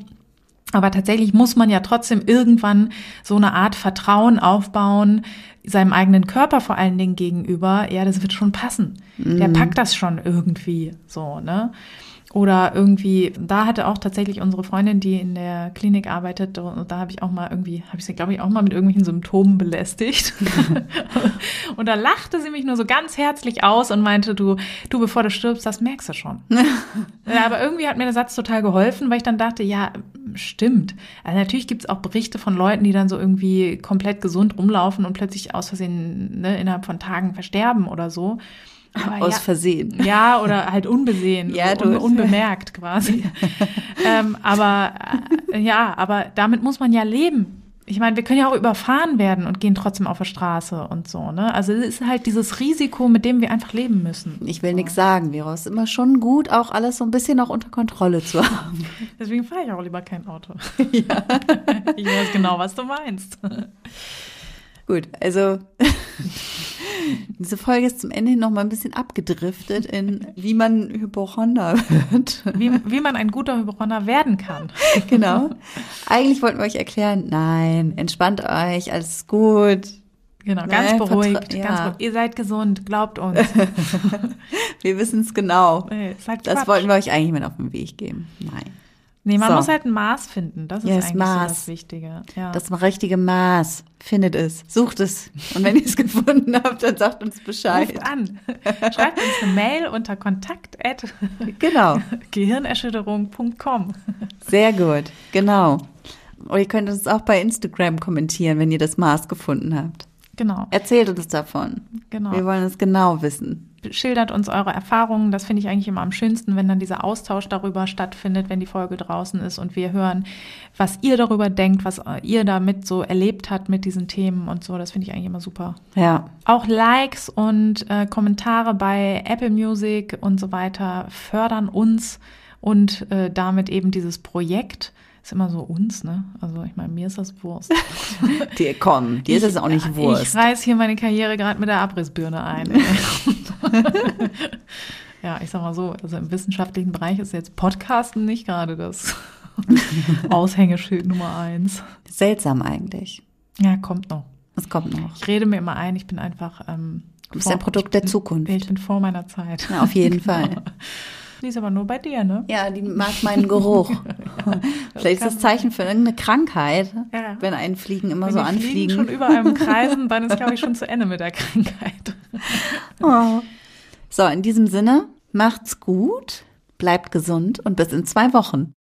Aber tatsächlich muss man ja trotzdem irgendwann so eine Art Vertrauen aufbauen, seinem eigenen Körper vor allen Dingen gegenüber. Ja, das wird schon passen. Mhm. Der packt das schon irgendwie so, ne? Oder irgendwie, da hatte auch tatsächlich unsere Freundin, die in der Klinik arbeitet, und da habe ich auch mal irgendwie, habe ich sie, glaube ich, auch mal mit irgendwelchen Symptomen belästigt. und da lachte sie mich nur so ganz herzlich aus und meinte, du, du, bevor du stirbst, das merkst du schon. ja, aber irgendwie hat mir der Satz total geholfen, weil ich dann dachte, ja, stimmt. Also natürlich gibt es auch Berichte von Leuten, die dann so irgendwie komplett gesund rumlaufen und plötzlich aus Versehen ne, innerhalb von Tagen versterben oder so. Aber Aus ja, Versehen. ja, oder halt unbesehen, Ja, so un unbemerkt quasi. ähm, aber äh, ja, aber damit muss man ja leben. Ich meine, wir können ja auch überfahren werden und gehen trotzdem auf der Straße und so, ne? Also es ist halt dieses Risiko, mit dem wir einfach leben müssen. Ich will nichts sagen, Vero. Es ist immer schon gut, auch alles so ein bisschen auch unter Kontrolle zu haben. Deswegen fahre ich auch lieber kein Auto. Ich weiß genau, was du meinst. Gut, also diese Folge ist zum Ende hin noch mal ein bisschen abgedriftet in wie man Hypochonder wird. Wie, wie man ein guter Hypochonder werden kann. genau. Eigentlich wollten wir euch erklären, nein, entspannt euch, alles ist gut. Genau, Ne, ganz beruhigt, vertra- ganz ja. beruhigt. Ihr seid gesund, glaubt uns. Wir wissen es genau. Nee, Das wollten wir euch eigentlich mit auf den Weg geben. Nein. Nee, man So. muss halt ein Maß finden. Das ist eigentlich so Maß. das Wichtige. Ja. Das richtige Maß. Findet es. Sucht es. Und wenn ihr es gefunden habt, dann sagt uns Bescheid. Ruft an. Schreibt uns eine Mail unter kontakt Genau. gehirnerschütterung.com. Sehr gut. Genau. Und ihr könnt uns auch bei Instagram kommentieren, wenn ihr das Maß gefunden habt. Genau, Erzählt uns davon. genau. Wir wollen es genau wissen. Schildert uns eure Erfahrungen. Das finde ich eigentlich immer am schönsten, wenn dann dieser Austausch darüber stattfindet, wenn die Folge draußen ist und wir hören, was ihr darüber denkt, was ihr damit so erlebt habt mit diesen Themen und so. Das finde ich eigentlich immer super. Ja. Auch Likes und äh, Kommentare bei Apple Music und so weiter fördern uns und äh, damit eben dieses Projekt. Ist immer so uns, ne? Also ich meine, mir ist das Wurst. Die, komm, dir ist es auch nicht Ich Wurst. reiß hier meine Karriere gerade mit der Abrissbirne ein. ja, ich sag mal so, also im wissenschaftlichen Bereich ist jetzt Podcasten nicht gerade das Aushängeschild Nummer eins. Seltsam eigentlich. Ja, kommt noch. Es kommt noch. Ich rede mir immer ein, ich bin einfach ähm, Du bist ein Produkt der Zukunft. Ich bin vor meiner Zeit. Ja, auf jeden Fall. Die ist aber nur bei dir, ne? Ja, die mag meinen Geruch. Vielleicht ist das Zeichen für irgendeine Krankheit. Ja. wenn einen Fliegen immer Wenn so die Fliegen anfliegen. schon über einem kreisen, dann ist, glaube ich, schon zu Ende mit der Krankheit. Oh. So, in diesem Sinne, macht's gut, bleibt gesund und bis in zwei Wochen.